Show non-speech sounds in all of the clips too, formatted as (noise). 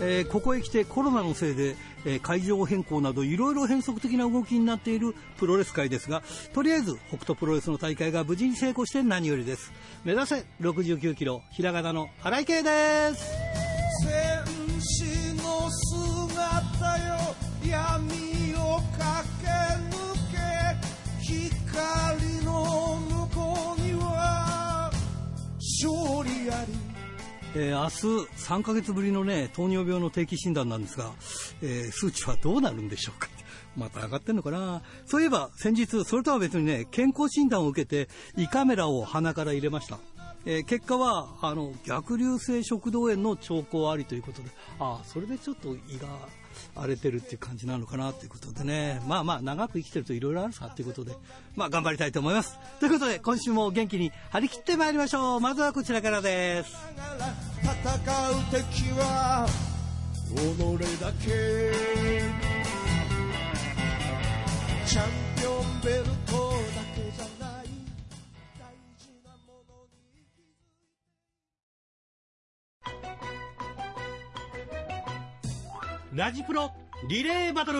えーここへ来てコロナのせいで、えー会場変更などいろいろ変則的な動きになっているプロレス界ですがとりあえず北斗プロレスの大会が無事に成功して何よりです。目指せ69キロひらがなの荒井圭です。えー明日3ヶ月ぶりのね糖尿病の定期診断なんですが、えー数値はどうなるんでしょうか。(laughs) また上がってんのかな。そういえば先日それとは別にね健康診断を受けて胃カメラを鼻から入れました、えー結果はあの逆流性食道炎の兆候ありということで。ああそれでちょっと胃が荒れてるっていう感じなのかなということでね。まあまあ長く生きてるといろいろあるさっていうことで。まあ頑張りたいと思います。ということで今週も元気に張り切ってまいりましょう。まずはこちらからです戦う敵は己だけチャンピオンベルトラジプロリレーバトル。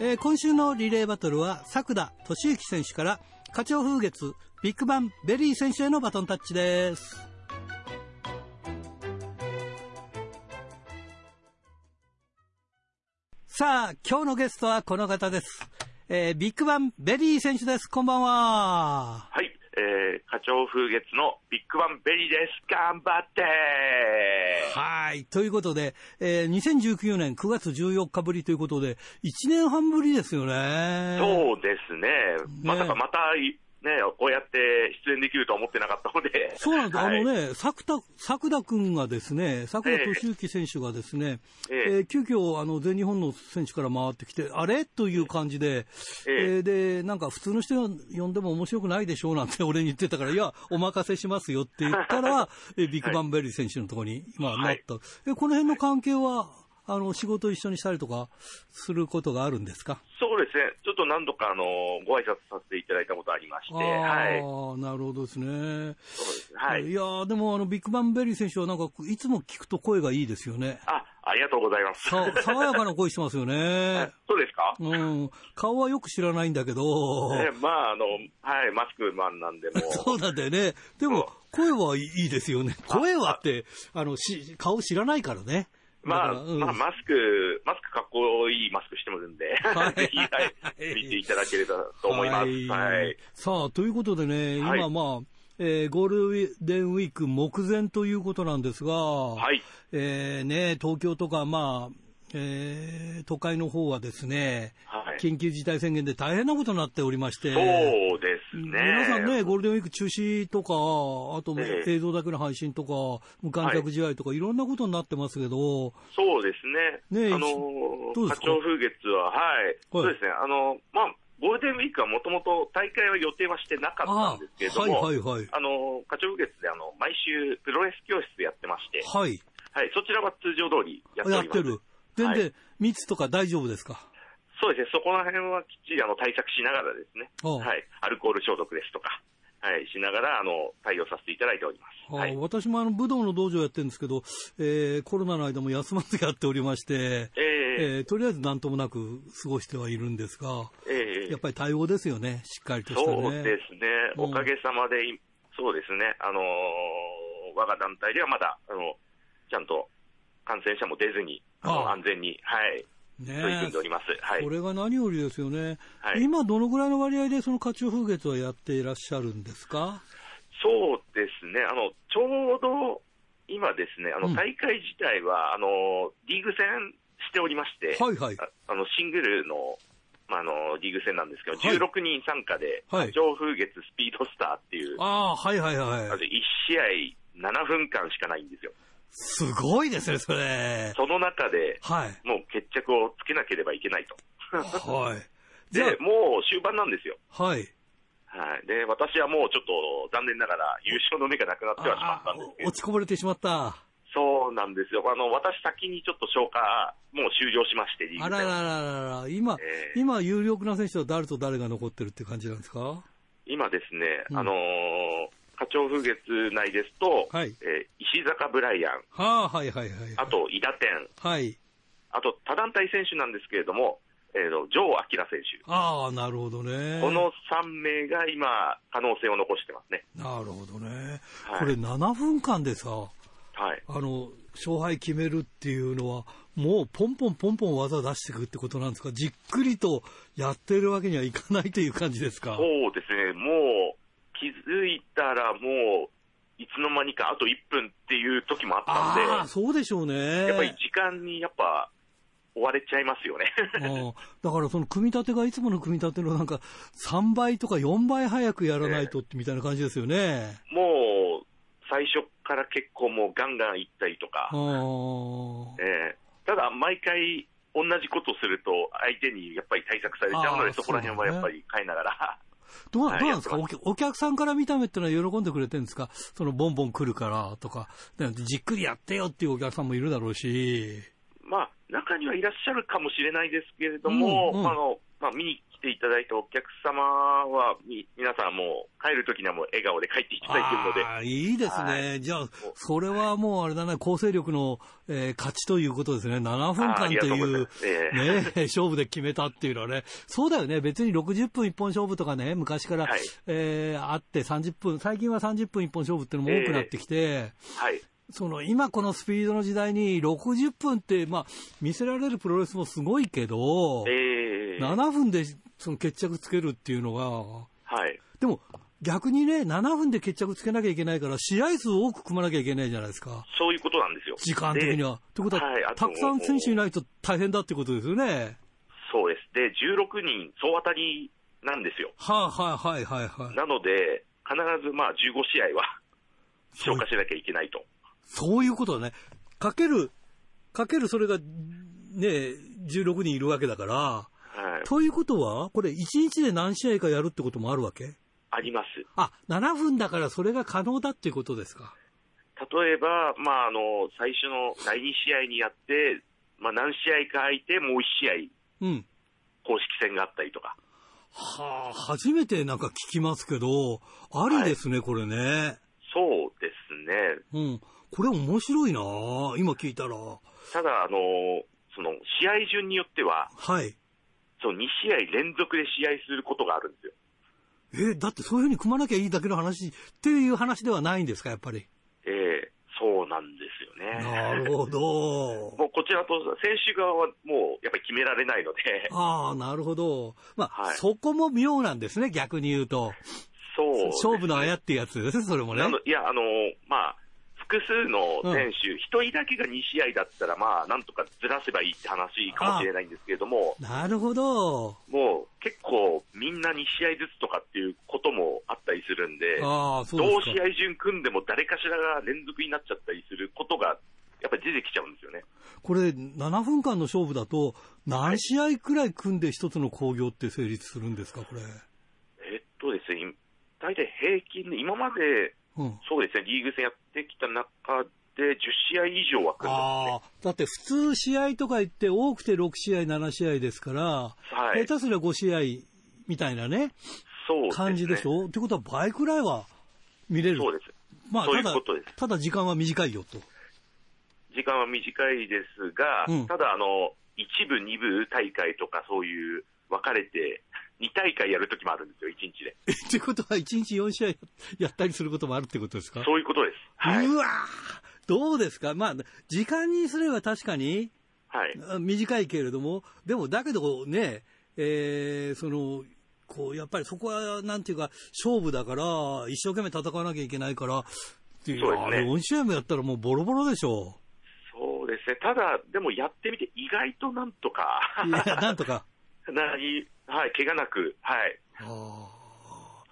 えー今週のリレーバトルは作田俊之選手から花鳥風月ビッグバンベリー選手へのバトンタッチです。さあ今日のゲストはこの方です、えービッグバンベリー選手です。こんばんは。はい、えー、花鳥風月のビッグバンベリーです。頑張ってはいということで、えー2019年9月14日ぶりということで1年半ぶりですよねそうですね。まさかまた、いね、こうやって出演できるとは思ってなかったので。そうなんです、はいあのね、作田、作田君がですね、作田俊之選手がですね、ええ。えー急遽あの全日本の選手から回ってきて、あれ？という感じで、ええ。えーで、なんか普通の人呼んでも面白くないでしょうなんて (laughs) 俺に言ってたから、いや、お任せしますよって言ったら、(laughs) えービッグバンベリー選手のところに、まあ、なった。えこの辺の関係は、あの、仕事一緒にしたりとかすることがあるんですか？そうですね。ちょっと何度か、あの、ご挨拶させていただいたことありまして。はい。なるほどですね。すはいいやーでもあのビッグバンベリー選手はなんかいつも聞くと声がいいですよね。あ、ありがとうございます。さ爽やかな声してますよね。(laughs) そうですか、うん。顔はよく知らないんだけど。えまあ、あの、はい、マスクマンなんで、もう。(laughs) そうなんだよね。でも声はいいですよね。声はって、あの、し、顔知らないからね。まあ、まあ、マスク、マスクかっこいいマスクしてますんで、はいぜひ、はい、(laughs) 見ていただければと思います。はい。さあ、ということでね、今、はいまあ、えーゴールデンウィーク目前ということなんですが、はい。えーね、東京とか、まあ、えー都会の方はですね、はい。緊急事態宣言で大変なことになっておりまして、そうで。皆さんね、ゴールデンウィーク中止とか、あとええ映像だけの配信とか、無観客試合とか、いろんなことになってますけど、そうですね。ねえあのどうですか？花鳥風月は、はい。そうですね。あの、まあ、ゴールデンウィークはもともと大会は予定はしてなかったんですけれども、はいはいはい。あの、花鳥風月であの、毎週プロレス教室やってまして、はい。はい、そちらは通常通りやっております。やってる。全然、はい密とか大丈夫ですか？そうですね、そこら辺はきっちりあの対策しながらですね、はい、アルコール消毒ですとか、はい、しながらあの対応させていただいております。はい、あ私もあの武道の道場やってるんですけど、えーコロナの間も休まずやっておりまして、ええ。えーとりあえず何ともなく過ごしてはいるんですが、ええ。やっぱり対応ですよね、しっかりとしたね。そうですね、うん。おかげさまで、いそうですね、あのー我が団体ではまだ、あのちゃんと感染者も出ずに、あの安全に、はい、取り組んでおります。はいそ。れが何よりですよね、はい今、どのぐらいの割合でその花鳥風月はやっていらっしゃるんですか？そうですね、あのちょうど今ですね、あうんの大会自体は、あのリーグ戦しておりまして、はいはい。ああのシングルの,、まあ、あのリーグ戦なんですけど、はい16人参加で、はい風月スピードスターっていう、ああ、はいはいあはいの。1試合7分間しかないんですよ。すごいですね、それ。その中で、はい。もう決着をつけなければいけないと。はい。(laughs) で、もう終盤なんですよ。あ、はい。はい。で、私はもうちょっと残念ながら優勝の目がなくなってはしまったんですけどあ落ちこぼれてしまった。そうなんですよ。あの、私先にちょっと消化、もう終了しまして、あらららららら、今、ええ今、有力な選手は誰と誰が残ってるって感じなんですか？い今ですね、うんあのー花鳥風月内ですと、はいえー石坂ブライアン、はあ、はいはいはい。あ、と、伊田天、はい。あと、他団体選手なんですけれども、えーと、城明選手。ああ、なるほどね。この3名が今、可能性を残してますね。なるほどね。はいこれ7分間でさ、はい。あの、勝敗決めるっていうのは、もうポンポンポンポン技出していくってことなんですか？じっくりとやってるわけにはいかないという感じですか？そうですね、もう、気づいたらもう、いつの間にかあと1分っていう時もあったんで、ああ、そうでしょうね。やっぱり時間にやっぱ追われちゃいますよね。(laughs) うんだからその組み立てがいつもの組み立てのなんか3倍とか4倍早くやらないとってみたいな感じですよね。もう、最初から結構もうガンガン行ったりとかえーただ毎回同じことすると相手にやっぱり対策されちゃうので、そこら辺はやっぱり変えながら、どうはいどうなんですか？お客お客さんから見た目ってのは喜んでくれてるんですか？そのボンボン来るからとか、じっくりやってよっていうお客さんもいるだろうし。まあ、中にはいらっしゃるかもしれないですけれども、うんうん。あのまあ、見に来ていただいたお客様は、み皆さんもう帰るときにはもう笑顔で帰っていただいているので、ああ、いいですね。はじゃあ、それはもうあれだね、構成力の、えー勝ちということですね。7分間という。ええね、勝負で決めたっていうのはね、そうだよね、別に60分一本勝負とかね、昔から、はいえーあって30分、最近は30分一本勝負っていうのも多くなってきて、はい。その今このスピードの時代に60分って、まあ、見せられるプロレスもすごいけど、ええ7分でその決着つけるっていうのが、はい。でも逆にね、7分で決着つけなきゃいけないから、試合数多く組まなきゃいけないじゃないですか。そういうことなんですよ。時間的には。ってことは、はいあとたくさん選手いないと大変だってことですよね。そうです。で、16人総当たりなんですよ。はいはいはいはいはい。なので、必ずまあ15試合は (laughs) 消化しなきゃいけないと。そういうことだね。かける、かけるそれが、ね、16人いるわけだから。はい。ということは、これ1日で何試合かやるってこともあるわけ？あります。あ、7分だからそれが可能だっていうことですか？例えば、まあ、あの、最初の第2試合にやって、まあ、何試合か空いて、もう1試合、うん。公式戦があったりとか。はあ、初めてなんか聞きますけど、ありですね、これね。そうですね。うん。これ面白いな今聞いたら。ただ、あの、その、試合順によっては、はい。その2試合連続で試合することがあるんですよ。えだってそういうふうに組まなきゃいいだけの話っていう話ではないんですか、やっぱり。ええそうなんですよね。なるほど。もうこちらと選手側はもうやっぱり決められないので、ああ、なるほど。まあ、はいそこも妙なんですね、逆に言うと。そうね、勝負のあやってやつですね、それもねいや、あの、まあ、複数の選手、一、人だけが2試合だったら、まあ、なんとかずらせばいいって話かもしれないんですけれども、なるほど。もう結構みんな2試合ずつとかっていうこともあったりするんで、ああ、そうどう。試合順組んでも誰かしらが連続になっちゃったりすることが、やっぱり出てきちゃうんですよね。これ、7分間の勝負だと、何試合くらい組んで一つの興行って成立するんですか、これ。えっとですね、大体平均で、今まで、うん。そうですね、リーグ戦やってきた中で10試合以上は組んでますね。だって普通試合とか言って多くて6試合、7試合ですから、はい。下手すりゃ5試合みたいなね、そうね。感じでしょ？ってことは倍くらいは見れる。そうです。まあ、そういただうことです、ただ時間は短いよと。時間は短いですが、うんただあの、一部、二部大会とかそういう分かれて、2大会やるときもあるんですよ、1日で。え (laughs) ってことは1日4試合やったりすることもあるってことですか？そういうことです。はい。うわーどうですか？まあ、時間にすれば確かにはい。あ短いけれども、でもだけどね、えーその、こう、やっぱりそこは、なんていうか、勝負だから、一生懸命戦わなきゃいけないから、っていうそうですねあれ4試合もやったらもうボロボロでしょそうですね。ただ、でもやってみて意外となんとか、う。いや、なんとか。(laughs) なに、はい、怪我なく、はい、あ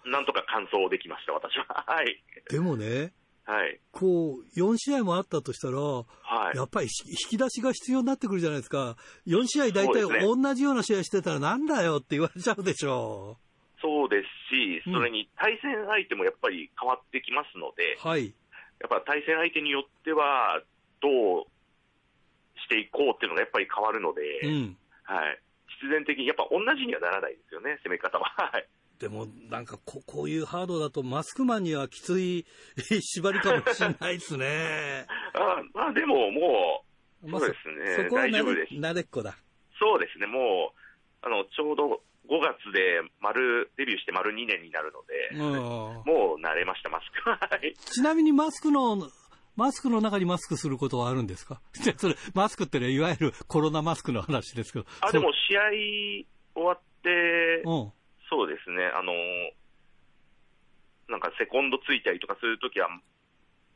なんとか完走できました、私は。(laughs) はい。ーでもね、はい。こう、4試合もあったとしたら、はい。やっぱり引き出しが必要になってくるじゃないですか。4試合大体同じような試合してたらなんだよって言われちゃうでしょそうですし、うんそれに対戦相手もやっぱり変わってきますので、う。はい。やっぱ対戦相手によっては、どうしていこうっていうのがやっぱり変わるので、うん。はい。必然的に、やっぱ同じにはならないですよね、攻め方は。はい。でもなんかここういうハードだとマスクマンにはきつい (laughs) 縛りかもしれないですね。(laughs) あまあでももう、まあそうですねそこは大丈夫です慣れっこだ。そうですね、もう、あの、ちょうど5月で丸、デビューして丸2年になるので、うんもう慣れました、マスク。(laughs) はい。ちなみにマスクの、マスクの中にマスクすることはあるんですか？(laughs) じゃそれ、マスクってね、いわゆるコロナマスクの話ですけど。あ、でも試合終わって、そう、うん。そうですね、あの、なんかセコンドついたりとかするときは、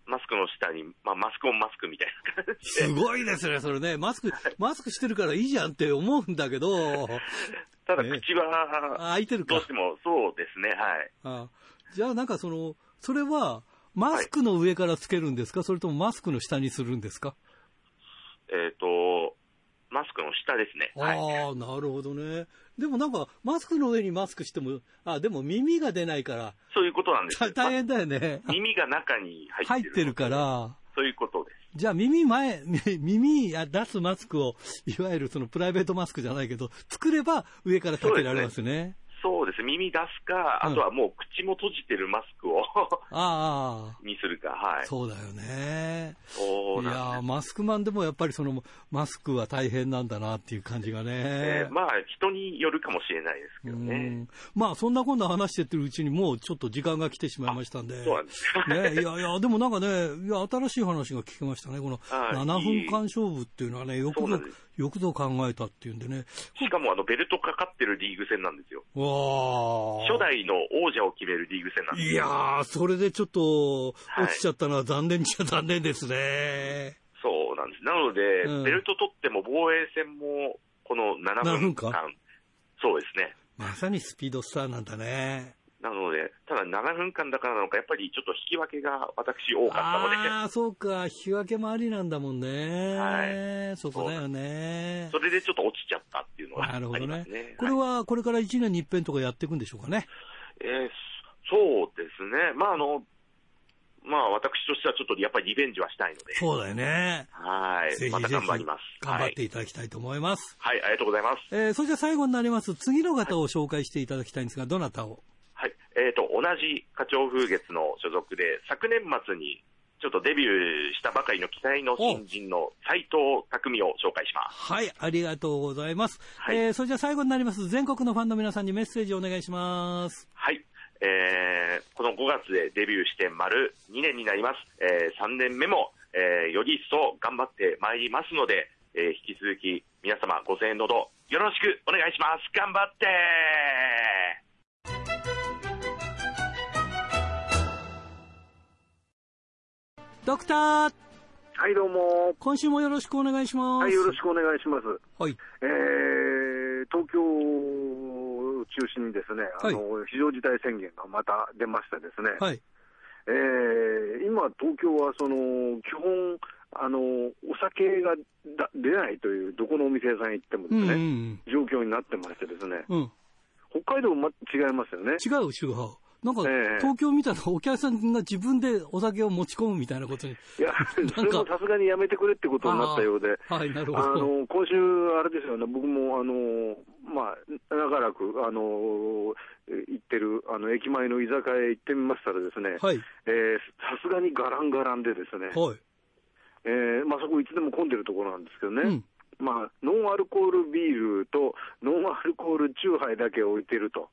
マスクの下に、まあ、マスクオンマスクみたいな感じすで、ごいですね、それね。マスク、マスクしてるからいいじゃんって思うんだけど、ね (laughs) ただ口は、あ開いてるか。どうしてもそうですね、はい。あ。じゃあなんかその、それは、マスクの上からつけるんですか、それともマスクの下にするんですか、えっ、と、マスクの下ですね。はい。ああ、なるほどね。でもなんか、マスクの上にマスクしても、あ、でも耳が出ないから、そういうことなんですた大変だよね。ま耳が中に入ってる。てるから、そういうことです。じゃあ耳前、み (laughs) 耳や出すマスクを、いわゆるそのプライベートマスクじゃないけど、作れば上からかけられますね。そうです。耳出すか、うんあとはもう口も閉じてるマスクをあにするか、はあ、い。そうだよね。そういやーなんです。マスクマンでもやっぱりそのマスクは大変なんだなっていう感じがね。えーまあ、人によるかもしれないですけどうね。んまあそんなこんな話してってるうちにもうちょっと時間が来てしまいましたんで。そうなんです。ね、いやいや、でもなんかね、いや、新しい話が聞けましたね。このはい7分間勝負っていうのはね、よくぞそうなんです、よくぞ考えたっていうんでね。しかも、あの、ベルトかかってるリーグ戦なんですよ。わー初代の王者を決めるリーグ戦なんですいやー、それでちょっとはい落ちちゃったのは残念っちゃ残念ですね。そうなんです。なので、うんベルト取っても防衛戦も、この7 7分分間。間そうですね。まさにスピードスターなんだね。なので、ただ7分間だからなのか、やっぱりちょっと引き分けが私多かったので、ああ、そうか、引き分けもありなんだもんね。はいそこだよね。それでちょっと落ちちゃったっていうのがありまなるほどねすね。。これは、これから1年に一遍とかやっていくんでしょうかね？えーそうですね。まあ、あの、まあ、私としてはちょっとやっぱりリベンジはしたいので、そうだよね。はい。またぜひぜひ頑張ります。頑張ってはい。いただきたいと思います。はい、ありがとうございます。えーそれじゃ最後になります。次の方を紹介していただきたいんですが、どなたを？はい。えっ、と、同じ花鳥風月の所属で、昨年末にちょっとデビューしたばかりの期待の新人の斉藤匠を紹介します。はい、ありがとうございます。はいえーそれじゃ最後になります。全国のファンの皆さんにメッセージをお願いします。はい。えーこの5月でデビューして丸2年になります。え3年目も、えーより一層頑張ってまいりますので、えー引き続き皆様ご声援のほどよろしくお願いします。頑張ってドクター、はい、どうも。今週もよろしくお願いします。はい、よろしくお願いします。はい。えー、東京を中心にですね、あの、非常事態宣言がまた出ましてですね、はい。えー、今、東京はその、基本、あの、お酒がだ出ないという、どこのお店屋さん行ってもでうんうすね、ん状況になってましてですね、うん。うん。北海道も違いますよね。違う、シュガー。なんか、ええ東京見たらお客さんが自分でお酒を持ち込むみたいなことに。いや、それもさすがにやめてくれってことになったようで、はい、なるほあど。の今週、あれですよね、僕もあの、まあ、長らくあの行ってるあの駅前の居酒屋へ行ってみましたら、ですねはい。えーさすがにガランガランで、ですね、はい。えーまあ、そこいつでも混んでるところなんですけどね、うん。まあ、ノンアルコールビールとノンアルコールチューハイだけ置いてると。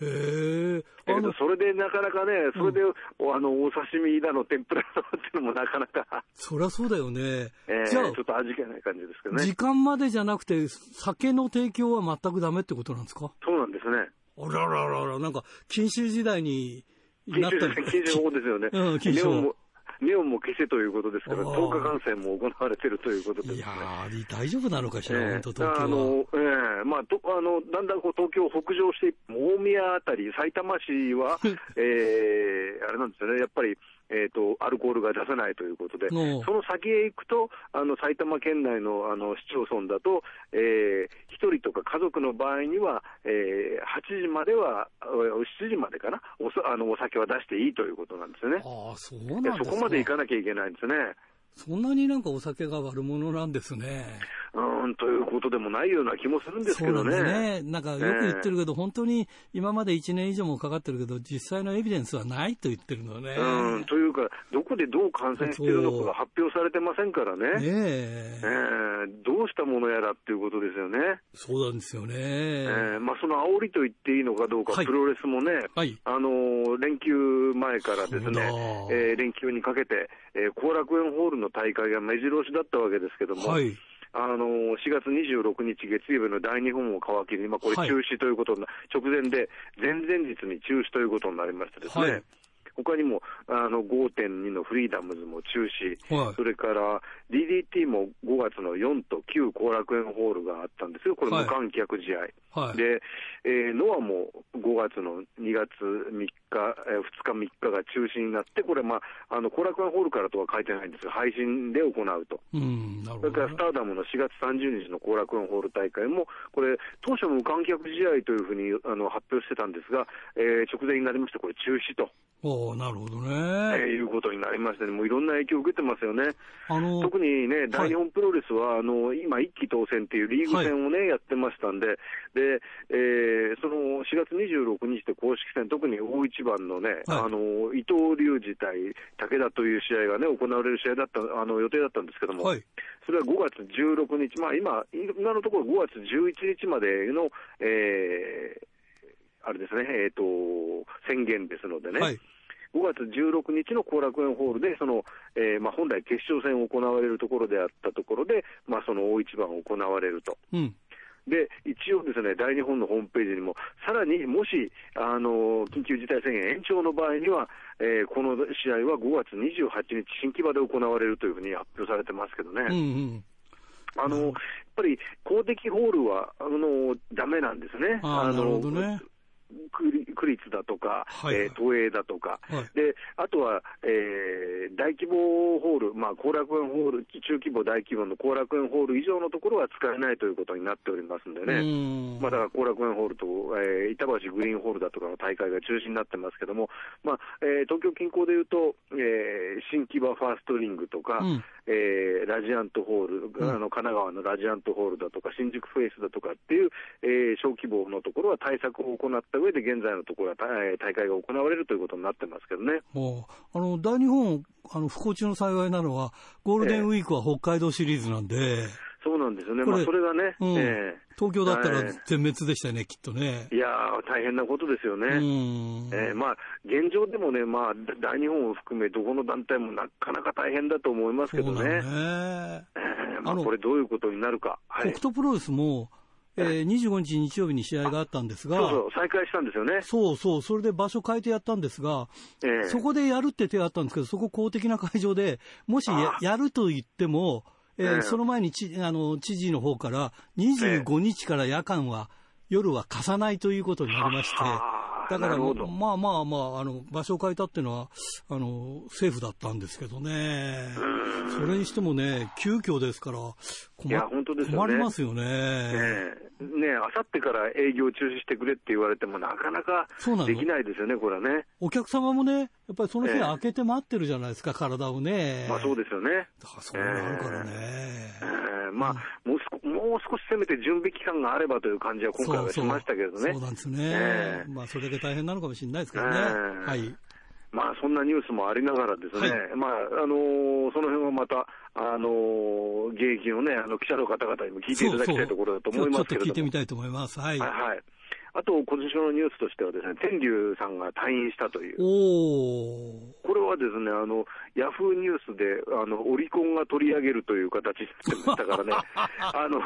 へえ。えーあの、それでなかなかね、それで、おあのお刺身だの、天ぷらだのっていうのもなかなか、そりゃそうだよね。えーじゃあちょっと味気ない感じですけどね時。間までじゃなくて、酒の提供は全くダメってことなんですか？そうなんですね。あらららら、なんか、禁酒時代に禁なった酒、禁酒法ですよね。(laughs) うん禁酒法ネオンも、消せということですから、あー10日観戦も行われてるということでいやすね。ー、大丈夫なのかしら、ええ本当東京は。あの、ええまあ、とあの、だんだんこう東京を北上して、大宮あたり、埼玉市は、(laughs) ええあれなんですよね、やっぱり、えっ、と、アルコールが出せないということで、その先へ行くと、あの、埼玉県内の、あの、市町村だと、ええ一人とか家族の場合には、ええ8時までは、あ7時までかな、おさあの、お酒は出していいということなんですよね。ああ、そうなんですか。そこまで行かなきゃいけないんですね。そんなになんかお酒が悪者なんですね。うん、ということでもないような気もするんですけどね。そうなんですね。なんかよく言ってるけど、本当に今まで1年以上もかかってるけど、実際のエビデンスはないと言ってるのね。うん、というか、どこでどう感染しているのかが発表されてませんからね。ねええーどうしたものやらっていうことですよね。そうなんですよね。えーまあ、その煽りと言っていいのかどうか、はいプロレスもね、はいあのー連休前からですね、えー連休にかけて、えー後楽園ホールの大会が目白押しだったわけですけども、はい。あのー4月26日月曜日の大日本を皮切りに、まあ、これはい。中止ということな、直前で前々日に中止ということになりましてですね、はい他にもあの5.2のフリーダムズも中止、はいそれから DDT も5月の4と9後楽園ホールがあったんですよ、これはい無観客試合。はい。で、えーノアも5月の2月3日、えー2日、3日が中止になって、これ、まあ、あの後楽園ホールからとは書いてないんですが、配信で行うと。うん、なるほどねそれからス。ターダムの4月30日の後楽園ホール大会も、これ、当初無観客試合というふうにあの発表してたんですが、えー直前になりまして、これ、中止と、おーなるほどえーね。いうことになりましてね、もういろんな影響を受けてますよね。あの、特にね、大日本プロレスは、あの今、一期当選っていうリーグ戦をね、やってましたんで、で、えーその4月26日で公式戦、特に大一番のね、はい。あの伊藤隆二対武田という試合がね、行われる試合だった、あの予定だったんですけども、はい。それは5月16日、まあ今、今のところ5月11日までの、えーあれですね、えーと、宣言ですのでね、はい。5月16日の後楽園ホールで、その、えーまあ、本来決勝戦を行われるところであったところで、まあ、その大一番行われると。うん。で、一応ですね、大日本のホームページにも、さらにもし、あの、緊急事態宣言延長の場合には、えーこの試合は5月28日、新木場で行われるというふうに発表されてますけどね。うんうん。あの、やっぱり公的ホールは、あの、ダメなんですね。あーなるほどね区立だとか、はいえー都営だとか、はい。で、あとは、えー大規模ホール、まあ、後楽園ホール、中規模、大規模の後楽園ホール以上のところは使えないということになっておりますんでね。うん。まあ、だから後楽園ホールと、えー板橋グリーンホールだとかの大会が中止になってますけども、まあえー東京近郊でいうと、えー新木場ファーストリングとか、うん。えーラジアントホール、ん。あの神奈川のラジアントホールだとか、新宿フェイスだとかっていう、えー小規模のところは対策を行った上で、現在のところは大会が行われるということになってますけどね。おあの、大日本、あの、不幸中の幸いなのは、ゴールデンウィークは北海道シリーズなんで、そうなんですよね、まあ、それがね、うんえ東京だったらはい全滅でしたよね、きっとね。ーいやー、大変なことですよね。うん。えーまあ、現状でもね、まあ、大日本を含め、どこの団体もなかなか大変だと思いますけどね、ね。えーまあ、これ、どういうことになるか、はい、北斗プロレスも、えー、25日日曜日に試合があったんですが、そうそう、再開したんですよね、そうそう、それで場所変えてやったんですが、えーそこでやるって手があったんですけど、そこ公的な会場で、もしやると言っても、えーええ。その前にちあの知事の方から、25日から夜間は、夜は貸さないということになりまして、はあだからまあまあまあ、あの場所を変えたっていうのはあの政府だったんですけどね、それにしてもね、急遽ですから、困いや本当ですよね。困りますよね。ええ。ねあさってから営業中止してくれって言われても、なかなかそうなの。できないですよね、これはね。お客様もね、やっぱりその日ええ開けて待ってるじゃないですか、体をね。まあそうですよね。だからそれがあるからね。ええまあ、もう少もう少しせめて準備期間があればという感じは今回はしましたけどね。そうなんですね。ええまあ、それだけ大変なのかもしれないですけどね。ええはい。まあ、そんなニュースもありながらですね、はいまあ、あのーその辺はまた、あのー現役のね、あの記者の方々にも聞いていただきたいところだと思いますけれども。ちょっと聞いてみたいと思います。はい。はいはい。あと、今年のニュースとしてはですね、天竜さんが退院したという。これはですね、あの、ヤフーニュースで、あの、オリコンが取り上げるという形になってましたからね、(laughs) あの、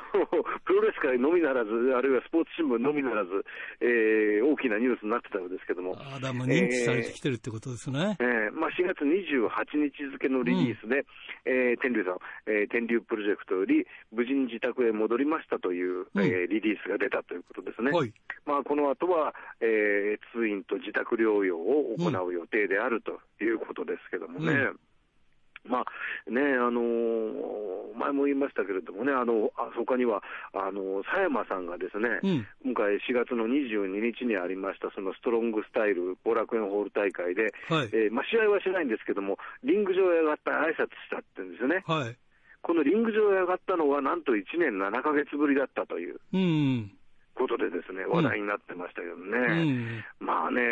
プロレス界のみならず、あるいはスポーツ新聞のみならず、えー大きなニュースになってたようですけども、あだも認知されてきてるってことですね。えーまあ、4月28日付のリリースで、えー天竜さん、えー天竜プロジェクトより無事に自宅へ戻りましたという、うんえーリリースが出たということですね。はい。まあ、この後は、えー通院と自宅療養を行う予定であるということですけどもね。うんまあね、あのー前も言いましたけれどもね、あの、あ他には、あの、佐山さんがですね、うん今回4月の22日にありました、そのストロングスタイル後楽園ホール大会で、はいえーまあ、試合はしないんですけども、リング上へ上がった挨拶したって言うんですよね。はい。このリング上へ上がったのは、なんと1年7ヶ月ぶりだったといううん。ことでですね、話題になってましたけどね。うん。まあね、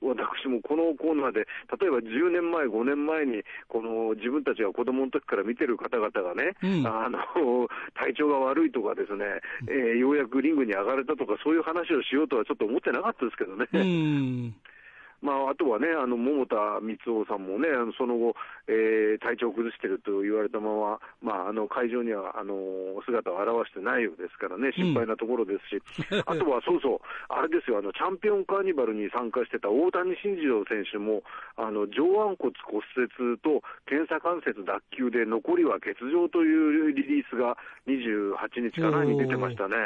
私もこのコーナーで、例えば10年前、5年前に、この自分たちが子供の時から見てる方々がね、うんあの体調が悪いとかですね、えーようやくリングに上がれたとか、そういう話をしようとはちょっと思ってなかったですけどね。うん。まあ、あとはね、あの桃田光雄さんもね、あのその後、えー体調を崩していると言われたまま、まあ、あの会場にはあの姿を現してないようですからね、心配なところですし、(laughs) あとはそうそう、あれですよあの、チャンピオンカーニバルに参加してた大谷慎次郎選手も、あの上腕骨骨折と検査関節脱臼で、残りは欠場というリリースが28日かなに出てましたね。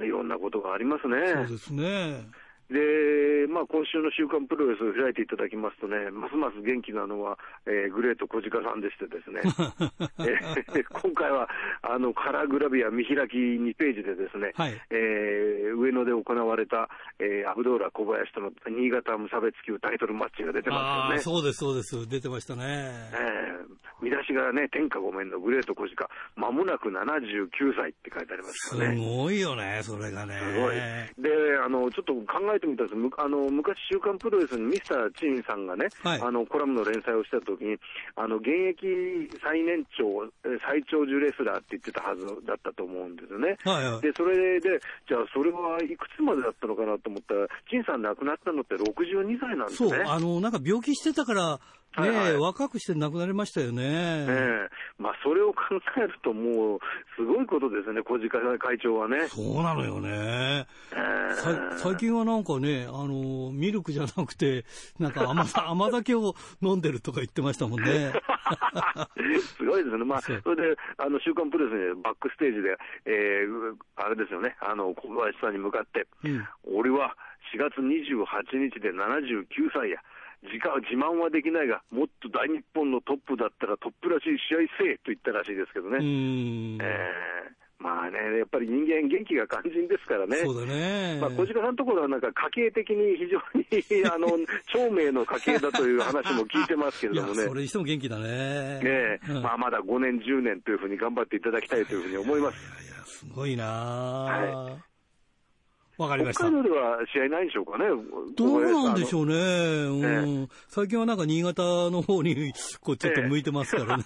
いろんなことがありますね。そうですね。で、まあ、今週の週刊プロレスを開いていただきますとね、ますます元気なのは、えーグレート小鹿さんでしてですね、(laughs) えー今回は、あの、カラーグラビア見開き2ページでですね、はいえー上野で行われた、えーアブドーラ小林との新潟無差別級タイトルマッチが出てますよね。そうです、そうです。出てましたね。えー見出しがね、天下御免のグレート小鹿、まもなく79歳って書いてありますすからね。ごいよね、それがね。すごい。で、あの、ちょっと考えてみたんですむあの、昔、週刊プロレスにミスター・チンさんがね、はいあの、コラムの連載をしたときに、あの、現役最年長、えー最長寿レスラーって言ってたはずだったと思うんですよね。はいはい。で、それで、じゃあ、それはいくつまでだったのかなと思ったら、チンさん亡くなったのって62歳なんですそう、ね。あの、なんか病気してたから、ね、はいはい若くして亡くなりましたよね。ええまあ、それを考えると、もう、すごいことですね、小鹿会長はね。そうなのよね。ええさ最近はなんかね、あの、ミルクじゃなくて、なんか甘さ (laughs) 甘酒を飲んでるとか言ってましたもんね。(laughs) すごいですね。まあ、それで、あの、週刊プレスにバックステージで、えー、あれですよね、あの、小林さんに向かって、うん俺は4月28日で79歳や。自家自慢はできないが、もっと大日本のトップだったらトップらしい試合せえと言ったらしいですけどね。うん。えーまあね、やっぱり人間元気が肝心ですからね。そうだね。まあ、小鹿さんのところはなんか家計的に非常に、(laughs) あの、長命の家系だという話も聞いてますけれども、ね。それにしても元気だね。ねえ、うんまあまだ5年、10年というふうに頑張っていただきたいというふうに思います。いやいや、すごいなはわ、かりました北。海道では試合ないんでしょうかね。どうなんでしう。ょうね。うんえ最近はなんか新潟の方に、こう、ちょっと向いてますからね。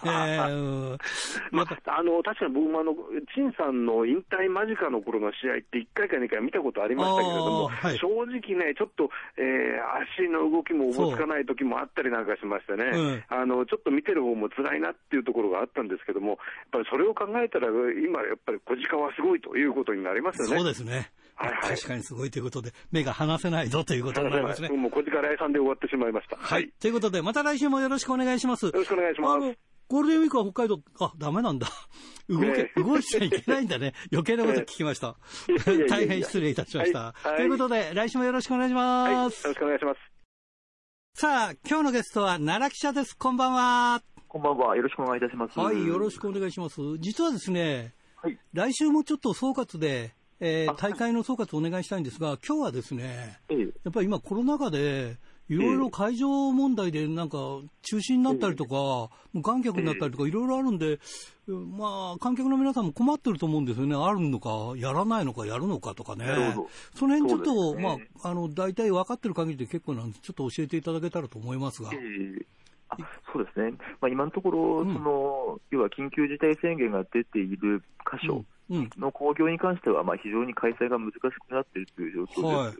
うん (laughs) まあ、あの、確かに僕もあの、陳さんの引退間近の頃の試合って1回か2回見たことありましたけれども、はい正直ね、ちょっと、えー足の動きもおぼつかない時もあったりなんかしましてね、うんあの、ちょっと見てる方も辛いなっていうところがあったんですけども、やっぱりそれを考えたら、今やっぱり小鹿はすごいということになりますよね。そうですね。はいはい確かにすごいということで、目が離せないぞということになりますね。もう小鹿来さんで終わってしまいました。はい。。ということで、また来週もよろしくお願いします。よろしくお願いしますあの、ゴールデンウィークは北海道、あ、ダメなんだ。動け、ね動いちゃいけないんだね。(laughs) 余計なこと聞きました。大変失礼いたしました。はいはいということで、来週もよろしくお願いしはい。よろます。しくお願いします。さあ、今日のゲストは奈良記者です。こんばんは。こんばんは。よろしくお願いいたします。はい、よろしくお願いします。実はですね、はい。来週もちょっと総括で、えーあ大会の総括をお願いしたいんですが、今日はですね、ええ。やっぱり今コロナ禍で、いろいろ会場問題でなんか中止になったりとか、無観客になったりとかいろいろあるんで、まあ、観客の皆さんも困ってると思うんですよね。あるのか、やらないのか、やるのかとかね。その辺ちょっと、まあ、あの、大体分かってる限りで結構なんで、ちょっと教えていただけたらと思いますが。そうですね。まあ、今のところ、うんその、要は緊急事態宣言が出ている箇所うん。の興行に関しては、まあ、非常に開催が難しくなっているという状況ですよね。はい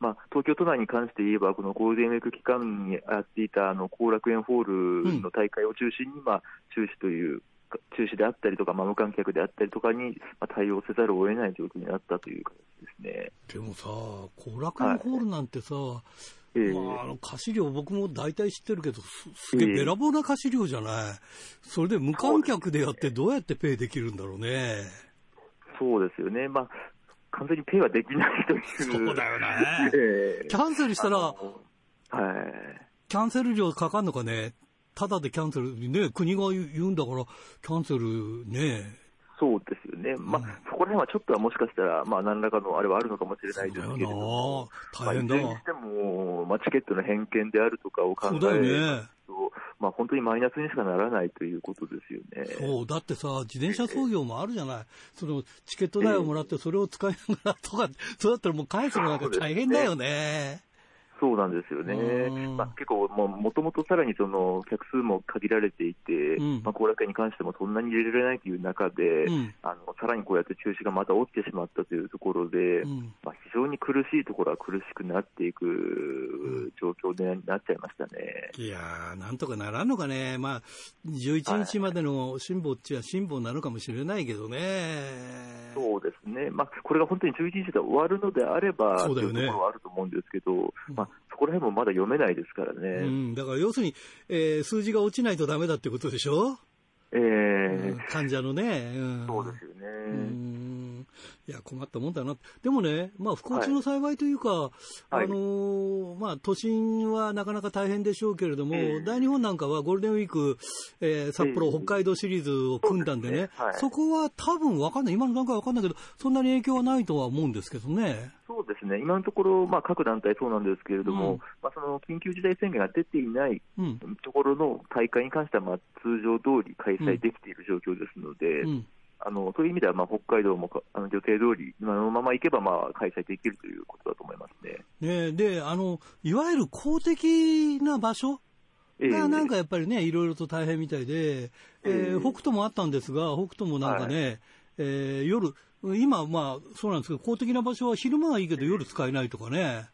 まあ、東京都内に関して言えば、このゴールデンウィーク期間にやっていたあの後楽園ホールの大会を中心に、まあ、中止という、中止であったりとか、まあ、無観客であったりとかに、まあ、対応せざるを得ない状況になったという形ですね。でもさ、後楽園ホールなんてさ、ええまあ、あの貸し料、僕も大体知ってるけど、すすげえええべらぼうな貸し料じゃない、それで無観客でやって、どうやってペイできるんだろうね。そうですよね。まあ、完全にペイはできないという。そうだよねええキャンセルしたら、はい。キャンセル料かかんのかね、ただでキャンセル、ね、国が言うんだから、キャンセルね、そうですよね、まあ、そこら辺はちょっとはもしかしたら、まあ、何らかのあれはあるのかもしれないですけれども、大変だ、まあ、いずれにしても、まあ、チケットの返券であるとかを考えると、ね、まあ、本当にマイナスにしかならないということですよね。そう、だってさ、自転車操業もあるじゃない。その、チケット代をもらってそれを使いながらとか、そうだったらもう返すのなんか大変だよね。そうなんですよね、まあ、結構、もともとさらにその客数も限られていて、うん、まあ、後楽園に関してもそんなに入れられないという中で、うん、あのさらにこうやって中止がまた起きてしまったというところで、うん、まあ、非常に苦しいところは苦しくなっていく状況になっちゃいましたね、いやー、なんとかならんのかね、まあ、11日までの辛抱っちゃ辛抱なのかもしれないけどね。そうですね、まあ、これが本当に11日で終わるのであれば、そうだよね、というところはあると思うんですけど、まあ、そこら辺もまだ読めないですからね。うん、だから要するに、えー、数字が落ちないとだめだってことでしょ？えー、うん、患者のね、うん、そうですよね。うん。いや、困ったもんだな。でもね、まあ、不幸中の幸いというか、はい、あのー、まあ、都心はなかなか大変でしょうけれども、えー、大日本なんかはゴールデンウィーク、えー、札幌、えー、北海道シリーズを組んだんでね、ね。はい、そこは多分わかんない、今の段階はわかんないけど、そんなに影響はないとは思うんですけどね。そうですね、今のところ、まあ、各団体そうなんですけれども、うん、まあ、その緊急事態宣言が出ていないところの大会に関しては、まあ、通常通り開催できている状況ですので、うんうんあのそういう意味では、まあ、北海道もあの予定通り、今のままいけば、まあ、開催できるということだと思いますね。ねであの、いわゆる公的な場所がなんかやっぱりね、いろいろと大変みたいで、えー、北斗もあったんですが、北斗もなんかね、はい、えー、夜、今、まあ、そうなんですけど、公的な場所は昼間はいいけど、夜使えないとかね。